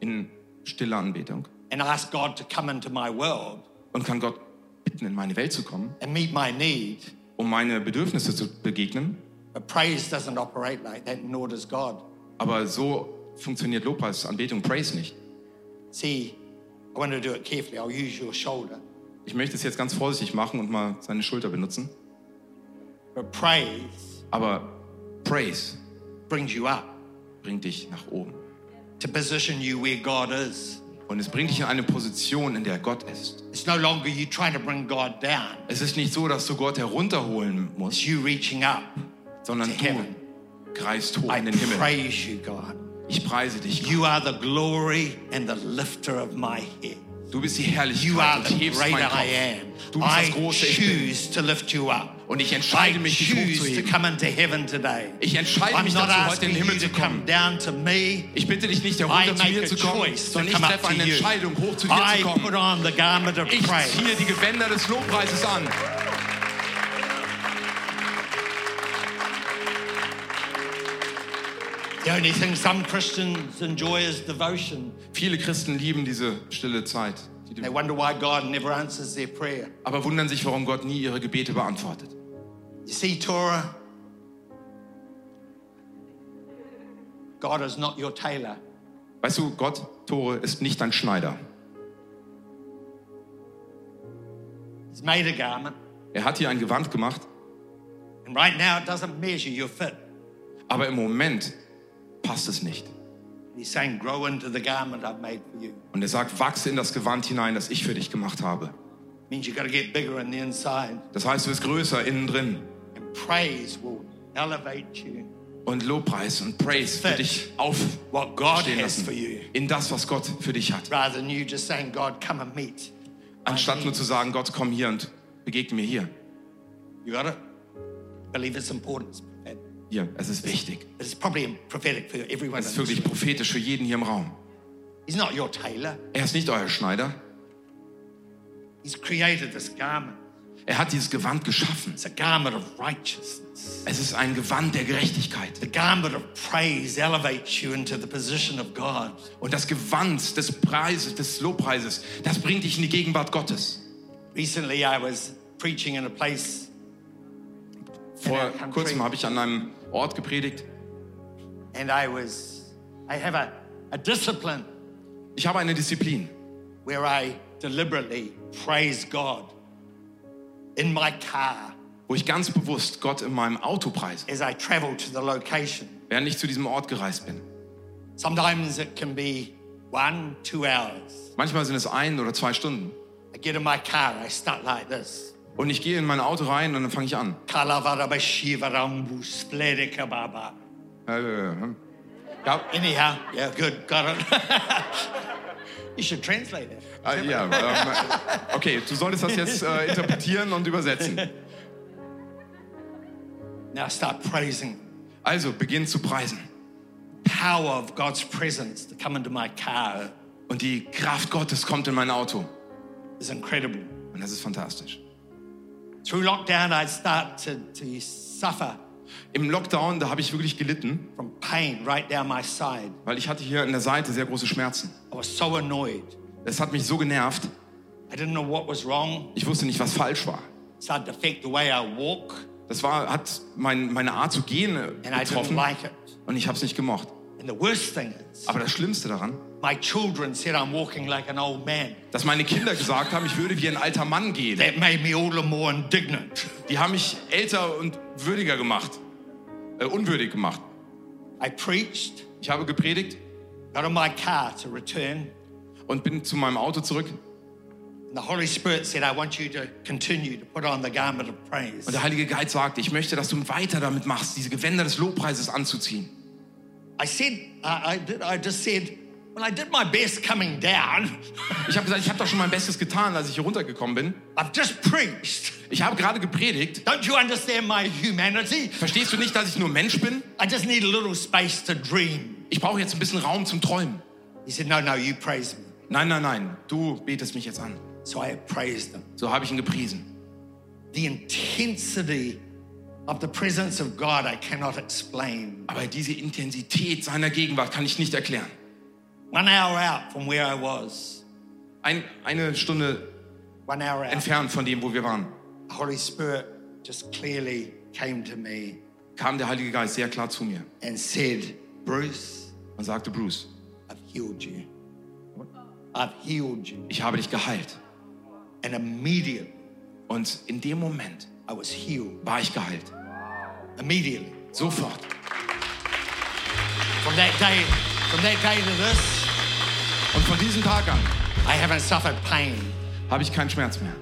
Speaker 3: in stiller Anbetung,
Speaker 2: and ask God to come into my world
Speaker 3: und kann Gott bitten, in meine Welt zu kommen,
Speaker 2: and meet my need.
Speaker 3: um meine Bedürfnisse zu begegnen.
Speaker 2: But praise doesn't operate like that, nor does God.
Speaker 3: Aber so funktioniert Lobpreis, Anbetung, Praise nicht.
Speaker 2: See, I want to do it carefully. I'll use your shoulder.
Speaker 3: Ich möchte es jetzt ganz vorsichtig machen und mal seine Schulter benutzen.
Speaker 2: But praise
Speaker 3: Aber Praise
Speaker 2: brings you up
Speaker 3: bringt dich nach oben.
Speaker 2: to position you where God is.
Speaker 3: Und es bringt dich in eine Position, in der Gott ist.
Speaker 2: It's no longer you trying to bring God down,
Speaker 3: Es ist nicht so, dass du Gott herunterholen
Speaker 2: it's
Speaker 3: musst,
Speaker 2: you reaching up.
Speaker 3: sondern
Speaker 2: to heaven.
Speaker 3: du greifst hoch
Speaker 2: I
Speaker 3: in den Himmel.
Speaker 2: praise you, God.
Speaker 3: Ich preise dich. Gott.
Speaker 2: You are the glory and the lifter of my head.
Speaker 3: Du bist die
Speaker 2: You
Speaker 3: Herrlichkeit
Speaker 2: are
Speaker 3: und
Speaker 2: the
Speaker 3: hebst
Speaker 2: great
Speaker 3: meinen
Speaker 2: I
Speaker 3: Kopf.
Speaker 2: am.
Speaker 3: Du bist das
Speaker 2: I
Speaker 3: große Ich bin.
Speaker 2: to lift you up.
Speaker 3: Und ich entscheide mich, dich hochzuheben. Ich entscheide mich dazu, heute in den Himmel zu kommen. Ich bitte dich nicht herunter zu mir zu kommen, sondern ich treffe eine. Entscheidung, hoch zu dir zu kommen. Ich ziehe die Gewänder des Lobpreises an.
Speaker 2: The only thing some Christians enjoy is devotion.
Speaker 3: Viele Christen lieben diese stille Zeit.
Speaker 2: They wonder why God never answers their prayer.
Speaker 3: Aber wundern sich, warum Gott nie ihre Gebete beantwortet.
Speaker 2: You see, Torah, God is not your tailor.
Speaker 3: Weißt du, Gott, Tore, ist nicht dein Schneider.
Speaker 2: He's made a garment,
Speaker 3: Er hat hier ein Gewand gemacht,
Speaker 2: and right now it doesn't measure your fit.
Speaker 3: aber im Moment passt es nicht. Und er sagt, wachse in das Gewand hinein, das ich für dich gemacht habe.
Speaker 2: means you've got to get bigger in the inside.
Speaker 3: Das heißt, du bist größer innen drin.
Speaker 2: And praise will elevate you.
Speaker 3: Und Lobpreis und Praise für dich aufstehen lassen.
Speaker 2: you.
Speaker 3: In das, was Gott für dich hat.
Speaker 2: Rather than you just saying, God, come and meet.
Speaker 3: Anstatt nur zu sagen, Gott, komm hier und begegne mir hier.
Speaker 2: You got it? Believe it's important.
Speaker 3: Hier, es ist wichtig.
Speaker 2: But it's probably prophetic for everyone.
Speaker 3: Es ist wirklich prophetisch für jeden hier im Raum.
Speaker 2: He's not your tailor.
Speaker 3: Er ist nicht euer Schneider.
Speaker 2: He's created this garment.
Speaker 3: Er hat dieses Gewand geschaffen.
Speaker 2: It's a garment of righteousness.
Speaker 3: Es ist ein Gewand der Gerechtigkeit.
Speaker 2: The garment of praise elevates you into the position of God.
Speaker 3: Und das Gewand des Preises, des Lobpreises, das bringt dich in die Gegenwart Gottes.
Speaker 2: Recently, I was preaching in a place,
Speaker 3: Vor kurzem habe ich an einem Ort gepredigt.
Speaker 2: and I was, I have a, a discipline
Speaker 3: Ich habe eine Disziplin,
Speaker 2: where I deliberately praise God in my car
Speaker 3: wo ich ganz bewusst Gott in meinem Auto preise,
Speaker 2: as I travel to the location.
Speaker 3: während ich zu diesem Ort gereist bin.
Speaker 2: Sometimes it can be one, two hours.
Speaker 3: Manchmal sind es ein oder zwei Stunden.
Speaker 2: I get in my car, I start like this.
Speaker 3: Und ich gehe in mein Auto rein und dann fange ich an. Äh, Ja,
Speaker 2: Anyhow, yeah, good, got it. you should translate it.
Speaker 3: äh, ja ähm, okay, du solltest das jetzt äh, interpretieren und übersetzen.
Speaker 2: Now start praising.
Speaker 3: Also, beginn zu preisen.
Speaker 2: Power of God's presence to come into my car
Speaker 3: Und die Kraft Gottes kommt in mein Auto.
Speaker 2: is incredible.
Speaker 3: Und das ist fantastisch.
Speaker 2: Through lockdown, I start to, suffer
Speaker 3: Im Lockdown, da habe ich wirklich gelitten,
Speaker 2: from pain right down my side.
Speaker 3: weil ich hatte hier in der Seite sehr große Schmerzen.
Speaker 2: I was so annoyed.
Speaker 3: Es hat mich so genervt,
Speaker 2: I didn't know what was wrong.
Speaker 3: ich wusste nicht, was falsch war.
Speaker 2: It started to affect the way I walk,
Speaker 3: Das war, hat mein, meine Art zu gehen äh,
Speaker 2: and I didn't
Speaker 3: getroffen
Speaker 2: like it.
Speaker 3: und ich habe es nicht gemocht.
Speaker 2: And the worst thing is,
Speaker 3: Aber das Schlimmste daran,
Speaker 2: my children said I'm walking like an old man.
Speaker 3: dass meine Kinder gesagt haben, ich würde wie ein alter Mann gehen.
Speaker 2: That made me all the more indignant.
Speaker 3: Die haben mich älter und würdiger gemacht, äh, unwürdig gemacht.
Speaker 2: I preached,
Speaker 3: Ich habe gepredigt
Speaker 2: got in my car to return.
Speaker 3: und bin zu meinem Auto zurück.
Speaker 2: And the Holy Spirit said, I want you to continue to put on the garment of praise.
Speaker 3: Und der Heilige Geist sagte, ich möchte, dass du weiter damit machst, diese Gewänder des Lobpreises anzuziehen.
Speaker 2: I said, I, I, I just said, well, I did my best coming down.
Speaker 3: Ich habe gesagt, ich habe doch schon mein Bestes getan, als ich hier runtergekommen bin.
Speaker 2: I've just preached.
Speaker 3: Ich habe gerade gepredigt.
Speaker 2: Don't you understand my humanity?
Speaker 3: Verstehst du nicht, dass ich nur Mensch bin?
Speaker 2: I just need a little space to dream.
Speaker 3: Ich brauche jetzt ein bisschen Raum zum Träumen.
Speaker 2: He said, No, no, you praise me.
Speaker 3: Nein, nein, nein, du betest mich jetzt an.
Speaker 2: So I praised him.
Speaker 3: So habe ich ihn gepriesen.
Speaker 2: The intensity of the presence of God, I cannot explain.
Speaker 3: Aber diese Intensität seiner Gegenwart kann ich nicht erklären.
Speaker 2: One hour out from where I was,
Speaker 3: Ein, eine Stunde
Speaker 2: one hour out,
Speaker 3: entfernt von dem, wo wir waren,
Speaker 2: the Holy Spirit just clearly came to me
Speaker 3: kam der Heilige Geist sehr klar zu mir
Speaker 2: and said, Bruce,
Speaker 3: und sagte, Bruce,
Speaker 2: I've healed you. I've healed you.
Speaker 3: ich habe dich geheilt.
Speaker 2: And immediately
Speaker 3: Und in dem Moment
Speaker 2: I was healed.
Speaker 3: war ich geheilt.
Speaker 2: Immediately.
Speaker 3: Sofort.
Speaker 2: From that day, from that day to this,
Speaker 3: Und von diesem Tag an
Speaker 2: I haven't suffered pain.
Speaker 3: habe ich keinen Schmerz mehr.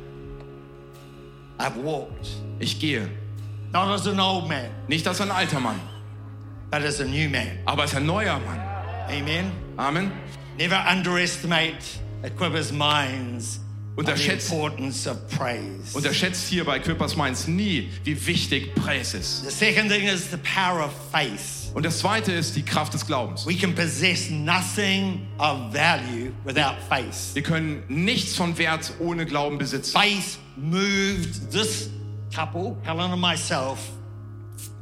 Speaker 2: I've walked,
Speaker 3: Ich gehe.
Speaker 2: not as an old man,
Speaker 3: Nicht als ein alter Mann,
Speaker 2: but as a new man.
Speaker 3: aber als ein neuer Mann.
Speaker 2: Amen.
Speaker 3: Amen.
Speaker 2: Never underestimate Equippers' minds on the
Speaker 3: Unterschätzt-
Speaker 2: importance of praise.
Speaker 3: Unterschätzt hier bei Quippers Mainz nie, wie wichtig Preis ist.
Speaker 2: The second thing is the power of faith.
Speaker 3: Und das zweite ist die Kraft des Glaubens.
Speaker 2: We can possess nothing of value without faith.
Speaker 3: Wir können nichts von Wert ohne Glauben besitzen.
Speaker 2: Faith moved this couple, Helen and myself,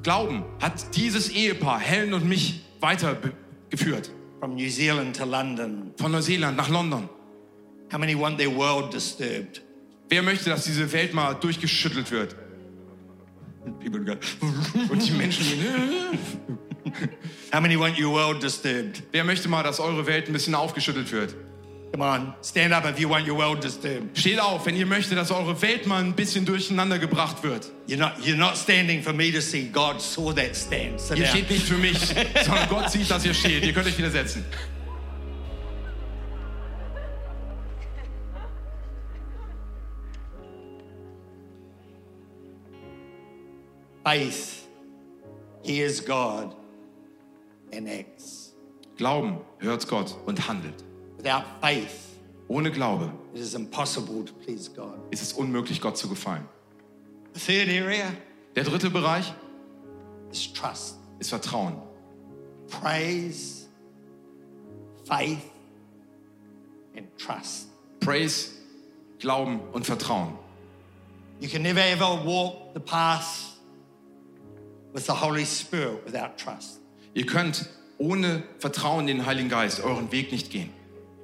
Speaker 3: Glauben hat dieses Ehepaar, Helen und mich, weitergeführt.
Speaker 2: from New Zealand to London.
Speaker 3: Von Neuseeland nach London.
Speaker 2: How many want their world disturbed?
Speaker 3: Wer möchte, dass diese Welt mal durchgeschüttelt wird? Und die Menschen gehen,
Speaker 2: How many want your world disturbed?
Speaker 3: wer möchte mal, dass eure Welt ein bisschen aufgeschüttelt wird?
Speaker 2: Come on, stand up if you want your world disturbed.
Speaker 3: Steht auf, wenn ihr möchtet, dass eure Welt mal ein bisschen durcheinander gebracht wird.
Speaker 2: You're not, you're not standing for me to see. God saw that stand. Sit
Speaker 3: Ihr
Speaker 2: down.
Speaker 3: steht nicht für mich, sondern Gott sieht, dass ihr steht. Ihr könnt euch wieder setzen.
Speaker 2: Faith hears God and acts.
Speaker 3: Glauben hört Gott und handelt.
Speaker 2: Without faith,
Speaker 3: Ohne Glaube
Speaker 2: it is impossible to please God.
Speaker 3: ist es unmöglich, Gott zu gefallen.
Speaker 2: The third area
Speaker 3: Der dritte Bereich
Speaker 2: is trust.
Speaker 3: ist Vertrauen.
Speaker 2: Praise, faith, and trust.
Speaker 3: Praise, Glauben und Vertrauen.
Speaker 2: You can never ever walk the path with the Holy Spirit without trust.
Speaker 3: Ihr könnt ohne Vertrauen in den Heiligen Geist euren Weg nicht gehen,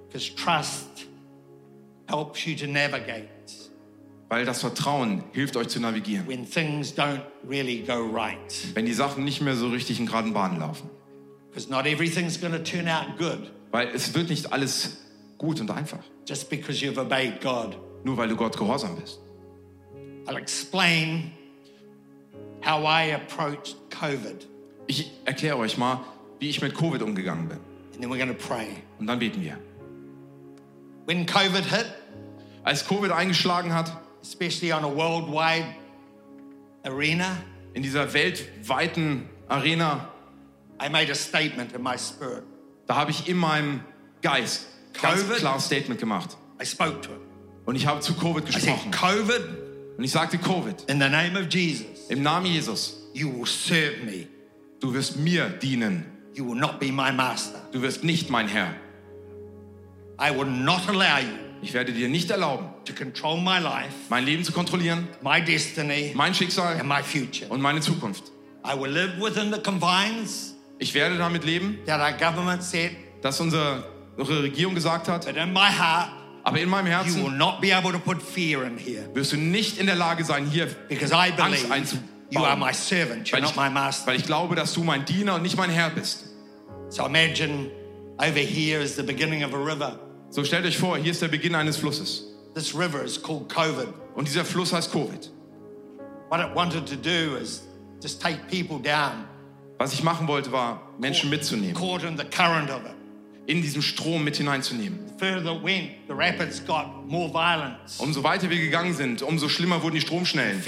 Speaker 2: Because trust helps you to navigate
Speaker 3: weil das Vertrauen hilft euch zu navigieren,
Speaker 2: when things don't really go right.
Speaker 3: wenn die Sachen nicht mehr so richtig in geraden Bahnen laufen.
Speaker 2: Because not everything's going to turn out good
Speaker 3: Weil es wird nicht alles gut und einfach,
Speaker 2: just because you've obeyed God.
Speaker 3: nur weil du Gott gehorsam bist.
Speaker 2: I'll explain how I approached COVID,
Speaker 3: Ich erkläre euch mal, wie ich mit Covid umgegangen bin.
Speaker 2: and then we're going to pray.
Speaker 3: Und dann beten wir.
Speaker 2: When COVID hit,
Speaker 3: Als Covid eingeschlagen hat,
Speaker 2: especially on a worldwide arena,
Speaker 3: in dieser weltweiten Arena,
Speaker 2: I made a statement in my spirit.
Speaker 3: da habe ich in meinem Geist ganz
Speaker 2: Covid?
Speaker 3: klares Statement gemacht.
Speaker 2: I spoke to it.
Speaker 3: Und ich habe zu Covid
Speaker 2: I said,
Speaker 3: gesprochen.
Speaker 2: COVID,
Speaker 3: Und ich sagte, Covid,
Speaker 2: in the name of Jesus,
Speaker 3: im Namen Jesus,
Speaker 2: you will serve me.
Speaker 3: Du wirst mir dienen.
Speaker 2: You will not be my master.
Speaker 3: Du wirst nicht mein Herr.
Speaker 2: I will not allow you
Speaker 3: Ich werde dir nicht erlauben,
Speaker 2: to control my life,
Speaker 3: mein Leben zu kontrollieren,
Speaker 2: my destiny,
Speaker 3: mein Schicksal
Speaker 2: and my future.
Speaker 3: und meine Zukunft.
Speaker 2: I will live within the confines
Speaker 3: Ich werde damit leben,
Speaker 2: that our government said,
Speaker 3: dass unsere, unsere Regierung gesagt hat,
Speaker 2: but in my heart,
Speaker 3: aber in meinem
Speaker 2: you will
Speaker 3: Herzen
Speaker 2: not be able to put fear in here
Speaker 3: wirst du nicht in der Lage sein, hier
Speaker 2: because I
Speaker 3: Angst einzubauen.
Speaker 2: You are my servant, you're
Speaker 3: weil
Speaker 2: not
Speaker 3: ich,
Speaker 2: my master.
Speaker 3: weil ich glaube, dass du mein Diener und nicht mein Herr bist.
Speaker 2: So imagine over here is the beginning of a river.
Speaker 3: So stellt euch vor, hier ist der Beginn eines Flusses.
Speaker 2: This river is called COVID.
Speaker 3: Und dieser Fluss heißt Covid.
Speaker 2: What it wanted to do is just take people down,
Speaker 3: Was ich machen wollte, war, Menschen mitzunehmen,
Speaker 2: caught in the current of it.
Speaker 3: In diesen Strom mit hineinzunehmen. Umso weiter wir gegangen sind, umso schlimmer wurden die Stromschnellen.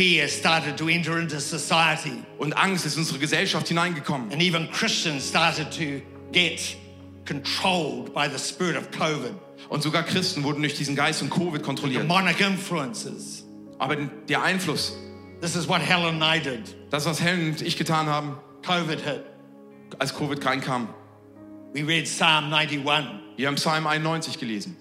Speaker 3: Und Angst ist in unsere Gesellschaft hineingekommen.
Speaker 2: And even Christians started to get controlled by the spirit of COVID.
Speaker 3: Und sogar Christen wurden durch diesen Geist und Covid kontrolliert.
Speaker 2: Demonic influences.
Speaker 3: Aber der Einfluss,
Speaker 2: This is what Helen and I did.
Speaker 3: das, was Helen und ich getan haben,
Speaker 2: COVID hit.
Speaker 3: als Covid reinkam,
Speaker 2: We read Psalm 91.
Speaker 3: wir haben Psalm 91 gelesen.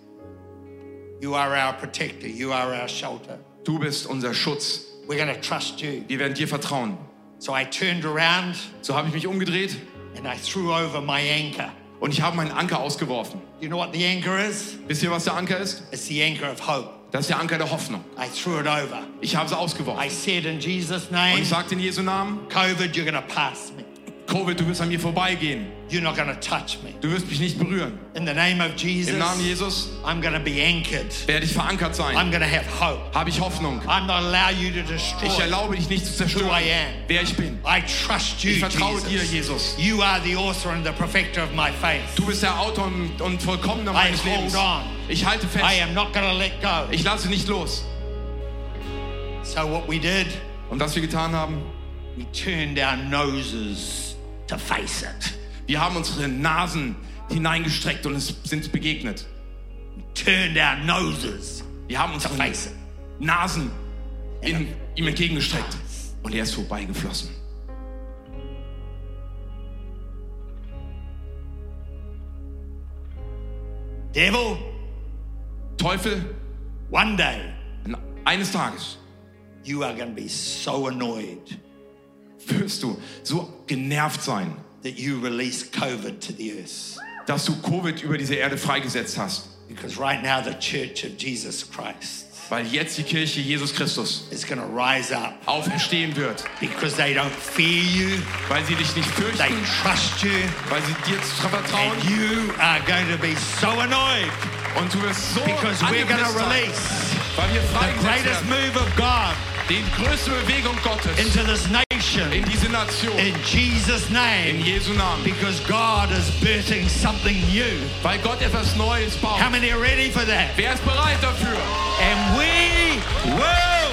Speaker 2: You are our protector. You are our shelter.
Speaker 3: Du bist unser Schutz.
Speaker 2: We're to trust you.
Speaker 3: Wir werden dir vertrauen.
Speaker 2: So I turned around
Speaker 3: So habe ich mich umgedreht
Speaker 2: and I threw over my anchor.
Speaker 3: und ich habe meinen Anker ausgeworfen.
Speaker 2: You know what the anchor is?
Speaker 3: Wisst ihr, was der Anker ist?
Speaker 2: It's the anchor of hope.
Speaker 3: Das ist der Anker der Hoffnung.
Speaker 2: I threw it over.
Speaker 3: Ich habe sie
Speaker 2: I
Speaker 3: ausgeworfen.
Speaker 2: said in Jesus'
Speaker 3: Und
Speaker 2: name,
Speaker 3: ich sagte in Jesu Namen,
Speaker 2: COVID, you're to pass me.
Speaker 3: Covid, du wirst an mir vorbeigehen.
Speaker 2: You're not to touch me.
Speaker 3: Du wirst mich nicht berühren.
Speaker 2: In the name of Jesus,
Speaker 3: Im Namen Jesus
Speaker 2: I'm to be anchored.
Speaker 3: werde ich verankert sein.
Speaker 2: I'm to have hope.
Speaker 3: Habe ich Hoffnung.
Speaker 2: I'm not allow you to
Speaker 3: Ich
Speaker 2: destroy
Speaker 3: erlaube dich nicht zu
Speaker 2: who
Speaker 3: zerstören,
Speaker 2: I am.
Speaker 3: wer ich bin.
Speaker 2: I trust you,
Speaker 3: Ich vertraue dir,
Speaker 2: Jesus.
Speaker 3: Jesus.
Speaker 2: You are the author and the perfecter of my faith.
Speaker 3: Du bist der Autor und, und Vollkommener
Speaker 2: I
Speaker 3: meines
Speaker 2: hold
Speaker 3: Lebens.
Speaker 2: on.
Speaker 3: Ich halte
Speaker 2: I
Speaker 3: fest.
Speaker 2: am not to let go.
Speaker 3: Ich lasse nicht los.
Speaker 2: So what we did,
Speaker 3: Und was wir getan haben,
Speaker 2: we turned our noses to face it.
Speaker 3: wir haben unsere Nasen hineingestreckt und es sind begegnet.
Speaker 2: Turned our noses
Speaker 3: Wir haben unsere. Nasen in, ihm entgegengestreckt und er ist vorbeigeflossen.
Speaker 2: Devil,
Speaker 3: Teufel,
Speaker 2: one day
Speaker 3: eines Tages
Speaker 2: you are going to be so annoyed
Speaker 3: wirst du so genervt sein,
Speaker 2: that you release COVID to the earth.
Speaker 3: dass du Covid über diese Erde freigesetzt hast.
Speaker 2: Because right now, the church of Jesus Christ
Speaker 3: Weil jetzt die Kirche Jesus Christus
Speaker 2: is going to rise up
Speaker 3: auferstehen wird.
Speaker 2: because they don't fear you,
Speaker 3: Weil sie dich nicht fürchten,
Speaker 2: you,
Speaker 3: weil sie dir vertrauen.
Speaker 2: so annoyed
Speaker 3: Und du wirst so
Speaker 2: because
Speaker 3: angepisst sein, weil wir freigesetzt werden.
Speaker 2: move of God
Speaker 3: Die größte Bewegung Gottes
Speaker 2: into this nation
Speaker 3: in diese Nation.
Speaker 2: in Jesus'
Speaker 3: In
Speaker 2: name
Speaker 3: Jesu Namen.
Speaker 2: because God is birthing something new.
Speaker 3: Weil Gott etwas Neues baut.
Speaker 2: How many are ready for that?
Speaker 3: Wer ist bereit dafür?
Speaker 2: And we will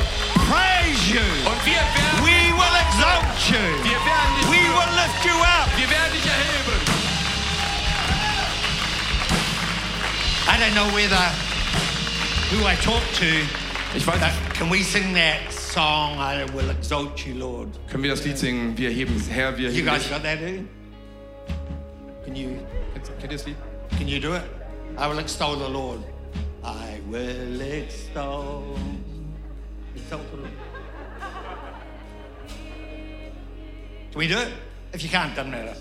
Speaker 2: praise you.
Speaker 3: Und wir werden,
Speaker 2: We will exalt you.
Speaker 3: wir werden dich,
Speaker 2: We will lift you up.
Speaker 3: wir werden dich erheben.
Speaker 2: I don't know whether who I talk to.
Speaker 3: Ich weiß nicht,
Speaker 2: can we sing that song? I will exalt you, Lord.
Speaker 3: können wir das Lied singen? Wir heben, Herr, wir
Speaker 2: You
Speaker 3: heben
Speaker 2: guys
Speaker 3: dich.
Speaker 2: got that? eh? Can you
Speaker 3: Kennt ihr das Lied?
Speaker 2: can you do it? I will extol the Lord. I will extol Can we do it? If you can't, doesn't matter.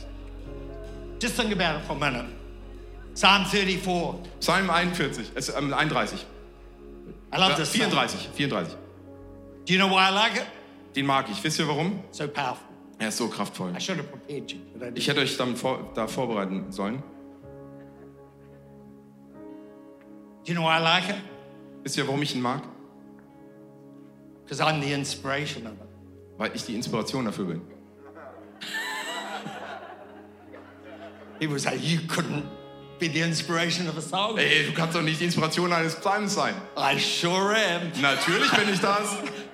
Speaker 2: Just think about it for a minute. Psalm 34.
Speaker 3: Psalm 41, es, ähm, 31.
Speaker 2: I love this. Psalm.
Speaker 3: 34, 34.
Speaker 2: Do you know why I like it?
Speaker 3: Den mag ich. Wisst ihr warum?
Speaker 2: So powerful.
Speaker 3: Er ist so kraftvoll.
Speaker 2: I should have prepared you, but I didn't.
Speaker 3: Ich hätte euch damit vor, da vorbereiten sollen.
Speaker 2: Do you know why I like it?
Speaker 3: Wisst ihr, warum ich ihn mag?
Speaker 2: Because I'm the inspiration of it.
Speaker 3: Weil ich die Inspiration dafür bin.
Speaker 2: People say, you couldn't be the inspiration of a song.
Speaker 3: Ey, du kannst doch nicht die Inspiration eines Psalms sein.
Speaker 2: I sure am.
Speaker 3: Natürlich bin ich das.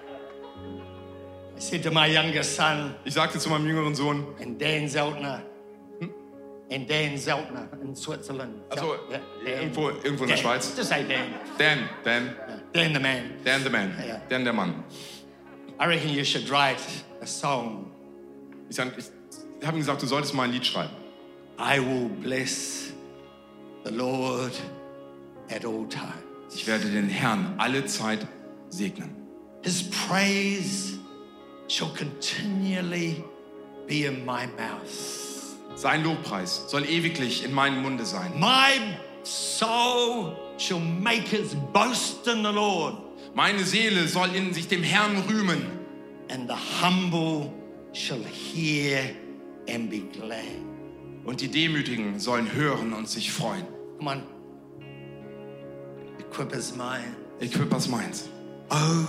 Speaker 3: Ich sagte zu meinem jüngeren Sohn,
Speaker 2: and Dan Zeltner, and Dan Zeltner in Switzerland.
Speaker 3: Also,
Speaker 2: Yeah,
Speaker 3: irgendwo, irgendwo in der
Speaker 2: Dan.
Speaker 3: Schweiz.
Speaker 2: Just say Dan.
Speaker 3: Dan, Dan,
Speaker 2: Dan the man.
Speaker 3: Dan the man.
Speaker 2: Ja.
Speaker 3: Dan der Mann.
Speaker 2: I reckon you should write a song.
Speaker 3: Ich, sag- ich habe ihm gesagt, du solltest mal ein Lied schreiben.
Speaker 2: I will bless the Lord at all times.
Speaker 3: Ich werde den Herrn alle Zeit segnen.
Speaker 2: His praise shall continually be in my mouth.
Speaker 3: Sein Lobpreis soll ewiglich in meinem Munde sein.
Speaker 2: My soul shall make its boast in the Lord,
Speaker 3: Meine Seele soll in sich dem Herrn rühmen.
Speaker 2: and the humble shall hear and be glad.
Speaker 3: Und die Demütigen sollen hören und sich freuen.
Speaker 2: Come on. Equip his mind.
Speaker 3: Equippers meins.
Speaker 2: Oh,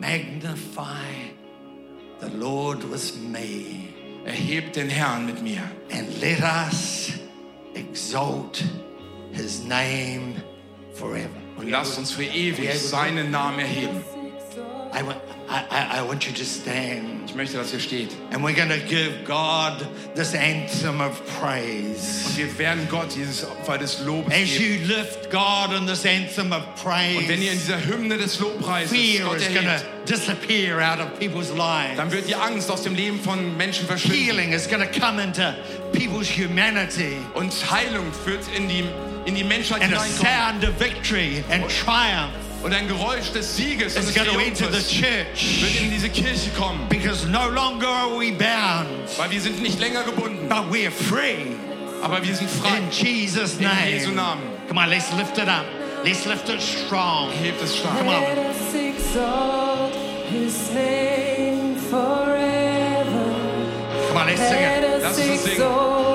Speaker 2: magnify the Lord with me,
Speaker 3: Erhebt den Herrn mit mir.
Speaker 2: and let us exalt his name forever.
Speaker 3: Und lasst uns für ewig seinen Namen erheben.
Speaker 2: I want, I, I, I want you to stand.
Speaker 3: Ich möchte, dass ihr steht.
Speaker 2: And we're going to give God this anthem of praise.
Speaker 3: Und wir werden Gott dieses Opfer des Lobes
Speaker 2: As
Speaker 3: geben.
Speaker 2: you lift God in this anthem of praise.
Speaker 3: Und wenn ihr in dieser Hymne des Lobpreises
Speaker 2: fear
Speaker 3: Gott
Speaker 2: is going to disappear out of people's lives.
Speaker 3: dann wird die Angst aus dem Leben von Menschen verschwinden.
Speaker 2: Healing is going to come into people's humanity.
Speaker 3: Und Heilung wird in die, in die Menschheit
Speaker 2: And a sound of victory and triumph
Speaker 3: Und ein Geräusch des Sieges und
Speaker 2: is
Speaker 3: des Triumphes wird
Speaker 2: church.
Speaker 3: in diese Kirche kommen.
Speaker 2: Because no longer are we bound,
Speaker 3: Weil wir sind nicht länger gebunden,
Speaker 2: but we are free
Speaker 3: aber wir sind frei.
Speaker 2: in Jesus'
Speaker 3: In Jesu
Speaker 2: name.
Speaker 3: Namen.
Speaker 2: Come on, let's lift it up. Let's lift it strong.
Speaker 3: Hebt es stark.
Speaker 2: Come on.
Speaker 4: Let us exalt His name forever.
Speaker 2: Come on, let's sing it.
Speaker 3: Lass uns singen.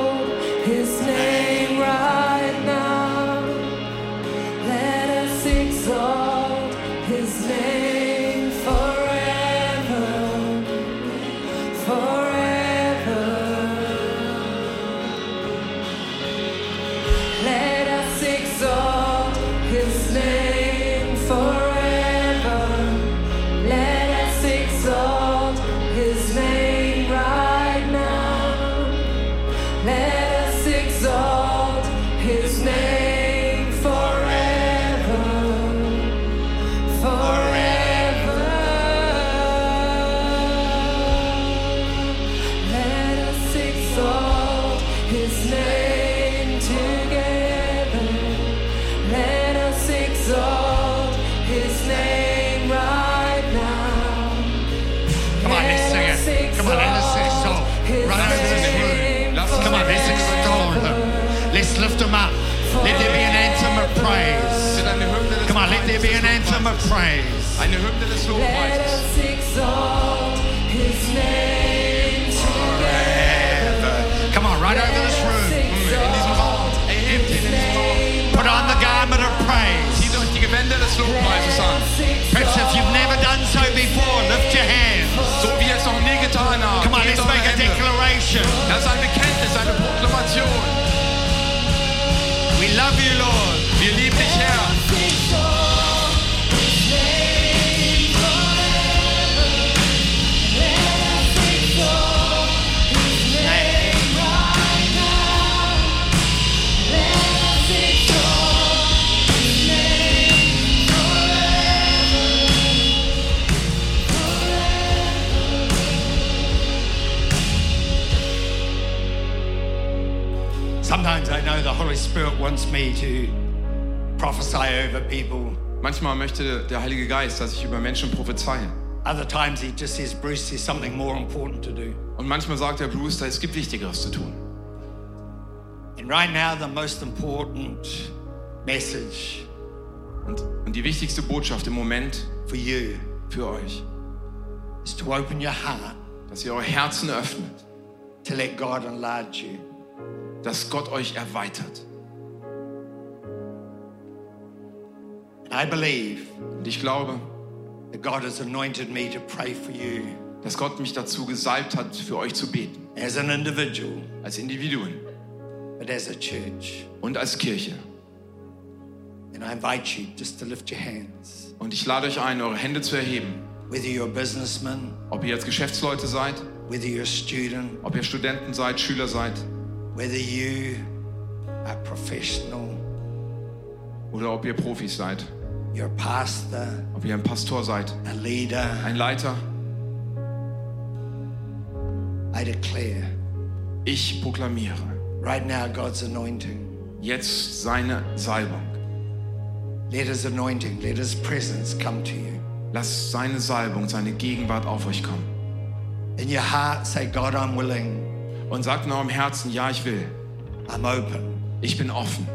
Speaker 2: An anthem of
Speaker 3: Lobpreises.
Speaker 2: praise.
Speaker 3: Eine Hymne des
Speaker 4: Let
Speaker 3: Lobpreises.
Speaker 4: us exalt His name together.
Speaker 2: Come on, right over this room.
Speaker 3: Mm, in diesem Raum. Erhebt ihn in diesem Raum.
Speaker 2: Put on the garment of praise.
Speaker 3: Zieht euch die Gewänder des Lobpreises an.
Speaker 2: Perhaps if you've never done so before, lift your hands.
Speaker 3: So wie ihr es noch nie getan habt.
Speaker 2: Come on, let's make a declaration.
Speaker 3: Das ist ein Bekenntnis, eine Proklamation.
Speaker 2: We love you, Lord.
Speaker 3: Wir lieben dich, Herr.
Speaker 2: Holy Spirit wants me to prophesy over people
Speaker 3: Manchmal möchte der Heilige Geist, dass ich über Menschen prophezeie.
Speaker 2: Other times he just says, Bruce, there's something more important to do.
Speaker 3: Und manchmal sagt der Bruce, da es gibt Wichtigeres zu tun.
Speaker 2: And right now, the most important message
Speaker 3: Und, und die wichtigste Botschaft im Moment
Speaker 2: for you
Speaker 3: für euch,
Speaker 2: is to open your heart
Speaker 3: dass ihr eure Herzen öffnet,
Speaker 2: to let God enlarge you.
Speaker 3: Dass Gott euch erweitert.
Speaker 2: I believe
Speaker 3: Und ich glaube,
Speaker 2: that God has anointed me to pray for you
Speaker 3: dass Gott mich dazu gesalbt hat, für euch zu beten.
Speaker 2: as an individual,
Speaker 3: Als Individuen
Speaker 2: but as a church.
Speaker 3: und als Kirche.
Speaker 2: And I invite you just to lift your hands.
Speaker 3: Und ich lade euch ein, eure Hände zu erheben.
Speaker 2: Whether you're a businessman,
Speaker 3: Ob ihr jetzt Geschäftsleute seid,
Speaker 2: whether you're a student,
Speaker 3: ob ihr Studenten seid, Schüler seid
Speaker 2: whether you are professional,
Speaker 3: oder ob ihr Profis seid.
Speaker 2: you're a pastor,
Speaker 3: Ob ihr ein Pastor seid,
Speaker 2: a leader,
Speaker 3: ein Leiter.
Speaker 2: I declare
Speaker 3: Ich proklamiere
Speaker 2: right now God's anointing.
Speaker 3: jetzt seine Salbung.
Speaker 2: Let his anointing, let his presence come to you.
Speaker 3: Lasst seine Salbung, seine Gegenwart auf euch kommen.
Speaker 2: In your heart, say, God, I'm willing,
Speaker 3: Und sagt in eurem Herzen, ja, ich will.
Speaker 2: I'm open.
Speaker 3: Ich bin offen.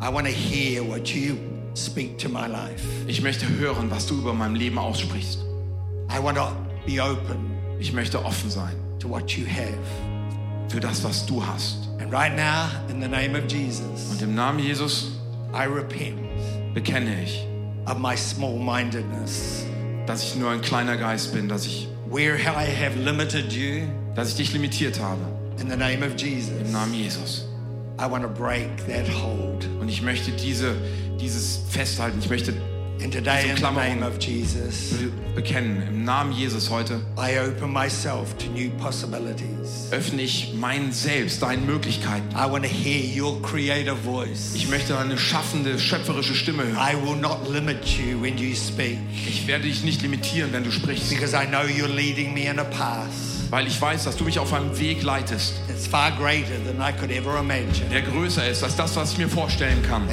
Speaker 2: I want to hear what you speak to my life.
Speaker 3: Ich möchte hören, was du über mein Leben aussprichst.
Speaker 2: I want to be open
Speaker 3: Ich möchte offen sein
Speaker 2: to what you have.
Speaker 3: für das, was du hast.
Speaker 2: And right now, in the name of Jesus,
Speaker 3: Und im Namen Jesus
Speaker 2: I repent
Speaker 3: bekenne ich,
Speaker 2: of my small mindedness,
Speaker 3: dass ich nur ein kleiner Geist bin, dass ich,
Speaker 2: where I have limited you.
Speaker 3: dass ich dich limitiert habe.
Speaker 2: In the name of Jesus,
Speaker 3: Im Namen Jesus.
Speaker 2: I want to break that hold.
Speaker 3: Und ich möchte diese, dieses festhalten. Ich möchte
Speaker 2: And today, in the
Speaker 3: Klammerung.
Speaker 2: name of Jesus,
Speaker 3: be- bekennen. Im Namen Jesus heute
Speaker 2: I open myself to new possibilities.
Speaker 3: öffne ich mein Selbst, deinen Möglichkeiten.
Speaker 2: I want to hear your creative voice.
Speaker 3: Ich möchte eine schaffende, schöpferische Stimme hören.
Speaker 2: I will not limit you when you speak
Speaker 3: Ich werde dich nicht limitieren, wenn du sprichst,
Speaker 2: because I know you're leading me in a path
Speaker 3: weil ich weiß, dass du mich auf einem Weg leitest, der größer ist als das, was ich mir vorstellen kann.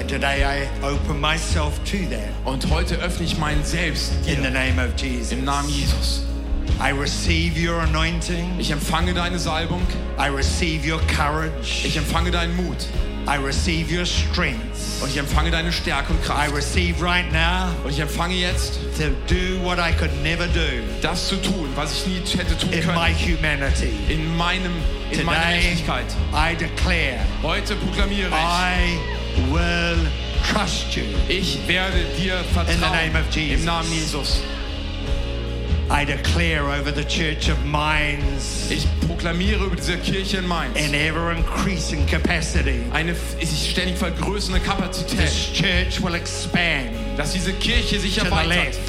Speaker 3: Und heute öffne ich mein Selbst dir im Namen Jesus.
Speaker 2: I receive your anointing.
Speaker 3: Ich empfange deine Salbung,
Speaker 2: I receive your courage.
Speaker 3: ich empfange deinen Mut
Speaker 2: I receive your strength.
Speaker 3: und ich empfange deine Stärke und
Speaker 2: I
Speaker 3: Kraft.
Speaker 2: receive right now
Speaker 3: Und ich empfange jetzt,
Speaker 2: to do what I could never do
Speaker 3: das zu tun, was ich nie hätte tun
Speaker 2: in my
Speaker 3: können.
Speaker 2: humanity.
Speaker 3: In meinem, in meiner
Speaker 2: Today,
Speaker 3: Menschlichkeit.
Speaker 2: I declare
Speaker 3: Heute proklamiere ich,
Speaker 2: I will trust you.
Speaker 3: ich werde dir
Speaker 2: In the name
Speaker 3: vertrauen.
Speaker 2: of Jesus.
Speaker 3: Im Namen Jesus.
Speaker 2: I declare over the church of minds
Speaker 3: Ich proklamiere über diese Kirche in Mainz
Speaker 2: in ever increasing capacity.
Speaker 3: eine sich ständig vergrößernde Kapazität,
Speaker 2: This church will expand
Speaker 3: dass diese Kirche sich
Speaker 2: to the
Speaker 3: erweitert.
Speaker 2: left,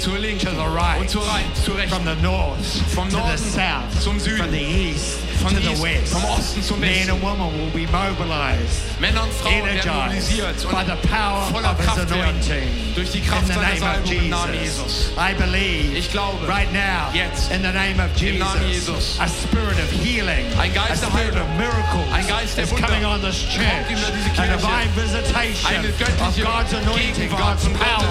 Speaker 3: Zur Linken
Speaker 2: to the right,
Speaker 3: und zur, Rein, zur Rechten.
Speaker 2: from the north
Speaker 3: Vom
Speaker 2: to the
Speaker 3: Norden
Speaker 2: south,
Speaker 3: zum Süden,
Speaker 2: from the east
Speaker 3: von
Speaker 2: to the
Speaker 3: East,
Speaker 2: west.
Speaker 3: vom Osten zum
Speaker 2: Men
Speaker 3: Westen.
Speaker 2: and women will be mobilized,
Speaker 3: Männer und Frauen werden
Speaker 2: energized
Speaker 3: mobilisiert
Speaker 2: by the power
Speaker 3: und voller
Speaker 2: of His
Speaker 3: Kraft werden
Speaker 2: anointing.
Speaker 3: durch die
Speaker 2: In
Speaker 3: Kraft
Speaker 2: the
Speaker 3: seiner
Speaker 2: name of
Speaker 3: Salbung im Namen
Speaker 2: Jesus,
Speaker 3: Jesus.
Speaker 2: I believe
Speaker 3: Ich glaube,
Speaker 2: right now,
Speaker 3: jetzt,
Speaker 2: in the name of
Speaker 3: im Namen
Speaker 2: Jesus,
Speaker 3: Jesus,
Speaker 2: a spirit of healing,
Speaker 3: Ein Geist
Speaker 2: a
Speaker 3: der
Speaker 2: spirit
Speaker 3: Heilung,
Speaker 2: of miracles
Speaker 3: ein Geist der
Speaker 2: is
Speaker 3: Wunder
Speaker 2: coming on this church,
Speaker 3: kommt über diese
Speaker 2: a divine visitation
Speaker 3: Eine
Speaker 2: of God's anointing, God's power.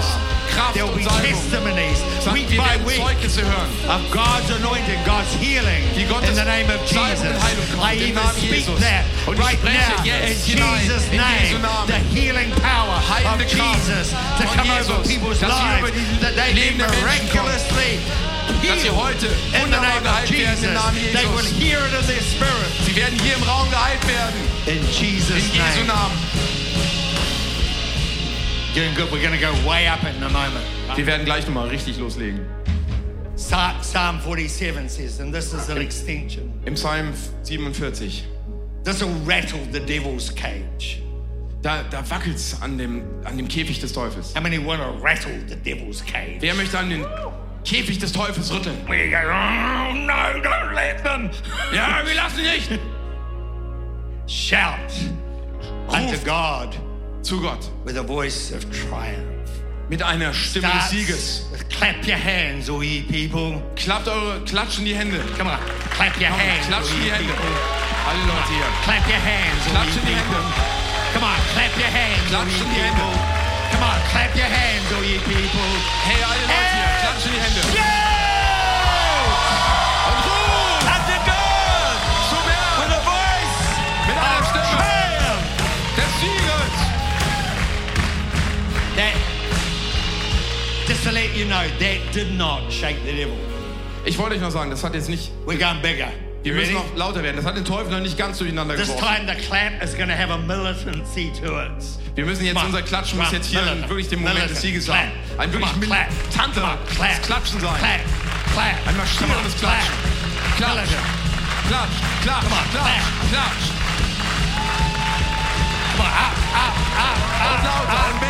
Speaker 3: Gottes Kraft
Speaker 2: There will be
Speaker 3: und Salbung.
Speaker 2: testimonies
Speaker 3: Sagt,
Speaker 2: week
Speaker 3: wir
Speaker 2: by
Speaker 3: werden
Speaker 2: week
Speaker 3: Zeugnisse hören.
Speaker 2: of God's anointing, God's healing
Speaker 3: Wie Gottes
Speaker 2: in the name of
Speaker 3: Salbung
Speaker 2: Jesus.
Speaker 3: und Heilung kommt
Speaker 2: I
Speaker 3: im
Speaker 2: even
Speaker 3: Namen
Speaker 2: speak
Speaker 3: Jesus.
Speaker 2: that
Speaker 3: Und ich
Speaker 2: right
Speaker 3: spreche
Speaker 2: now in
Speaker 3: jetzt hinein,
Speaker 2: Jesus'
Speaker 3: in
Speaker 2: name.
Speaker 3: Jesu Namen.
Speaker 2: The healing power of
Speaker 3: Heilende Kraft
Speaker 2: Jesus to
Speaker 3: von
Speaker 2: come over
Speaker 3: Jesus,
Speaker 2: people's
Speaker 3: dass sie über
Speaker 2: lives,
Speaker 3: die
Speaker 2: that they be
Speaker 3: Leben der Menschen kommt.
Speaker 2: miraculously
Speaker 3: Dass sie
Speaker 2: healed
Speaker 3: heute
Speaker 2: in the
Speaker 3: wunderbar
Speaker 2: name of
Speaker 3: geheilt werden
Speaker 2: Jesus.
Speaker 3: im Namen
Speaker 2: They will
Speaker 3: Jesus.
Speaker 2: hear it in their spirit
Speaker 3: Sie werden hier im Raum geheilt werden.
Speaker 2: in Jesus'
Speaker 3: In Jesu
Speaker 2: name.
Speaker 3: Namen.
Speaker 2: Doing good. We're going to go way up in a moment.
Speaker 3: Wir werden gleich nochmal richtig loslegen.
Speaker 2: Sa- Psalm 47 says, and this is an extension.
Speaker 3: Im Psalm 47.
Speaker 2: This will rattle the devil's cage.
Speaker 3: Da, da wackelt es an dem, an dem Käfig des Teufels.
Speaker 2: How many want to rattle the devil's cage?
Speaker 3: Wer möchte an den Käfig des Teufels rütteln?
Speaker 2: We go, oh no, don't let them.
Speaker 3: Ja, wir lassen nicht.
Speaker 2: Shout unto God
Speaker 3: Zu Gott.
Speaker 2: with a voice of triumph.
Speaker 3: Mit einer Stimme des
Speaker 2: Starts
Speaker 3: Sieges.
Speaker 2: with clap your hands, all ye people.
Speaker 3: Klappt eure, klatschen die Hände.
Speaker 2: Come on, clap your
Speaker 3: Komm,
Speaker 2: hands,
Speaker 3: klatschen die
Speaker 2: ye
Speaker 3: Hände.
Speaker 2: people.
Speaker 3: Alle Leute hier.
Speaker 2: Clap your hands, ye
Speaker 3: Klatschen die. Hände.
Speaker 2: Come on, clap your hands, ye
Speaker 3: Klatschen die Hände.
Speaker 2: Come on, clap your hands, all you people.
Speaker 3: Hey, alle Leute hier, klatscht in die Hände. Und
Speaker 2: to let you know, that did not shake the devil.
Speaker 3: Ich wollte euch noch sagen, das hat jetzt nicht,
Speaker 2: We're going bigger.
Speaker 3: wir müssen noch lauter werden. Das hat den Teufel noch nicht ganz durcheinander
Speaker 2: This time the clap is going to have a militancy to it.
Speaker 3: Wir müssen jetzt, unser Klatschen muss jetzt hier wirklich den Moment des. Sieges haben. Ein wirklich
Speaker 2: clap.
Speaker 3: militanter
Speaker 2: Come on, clap.
Speaker 3: Klatschen sein.
Speaker 2: Clap. Clap.
Speaker 3: Ein marschierendes
Speaker 2: Come on,
Speaker 3: Klatschen.
Speaker 2: clap.
Speaker 3: Klatsch,
Speaker 2: Militant.
Speaker 3: klatsch, klatsch,
Speaker 2: Come on,
Speaker 3: klatsch, klatsch.
Speaker 2: Come on, up, up, up,
Speaker 3: Und
Speaker 2: up,
Speaker 3: lauter
Speaker 2: up.
Speaker 3: und mehr.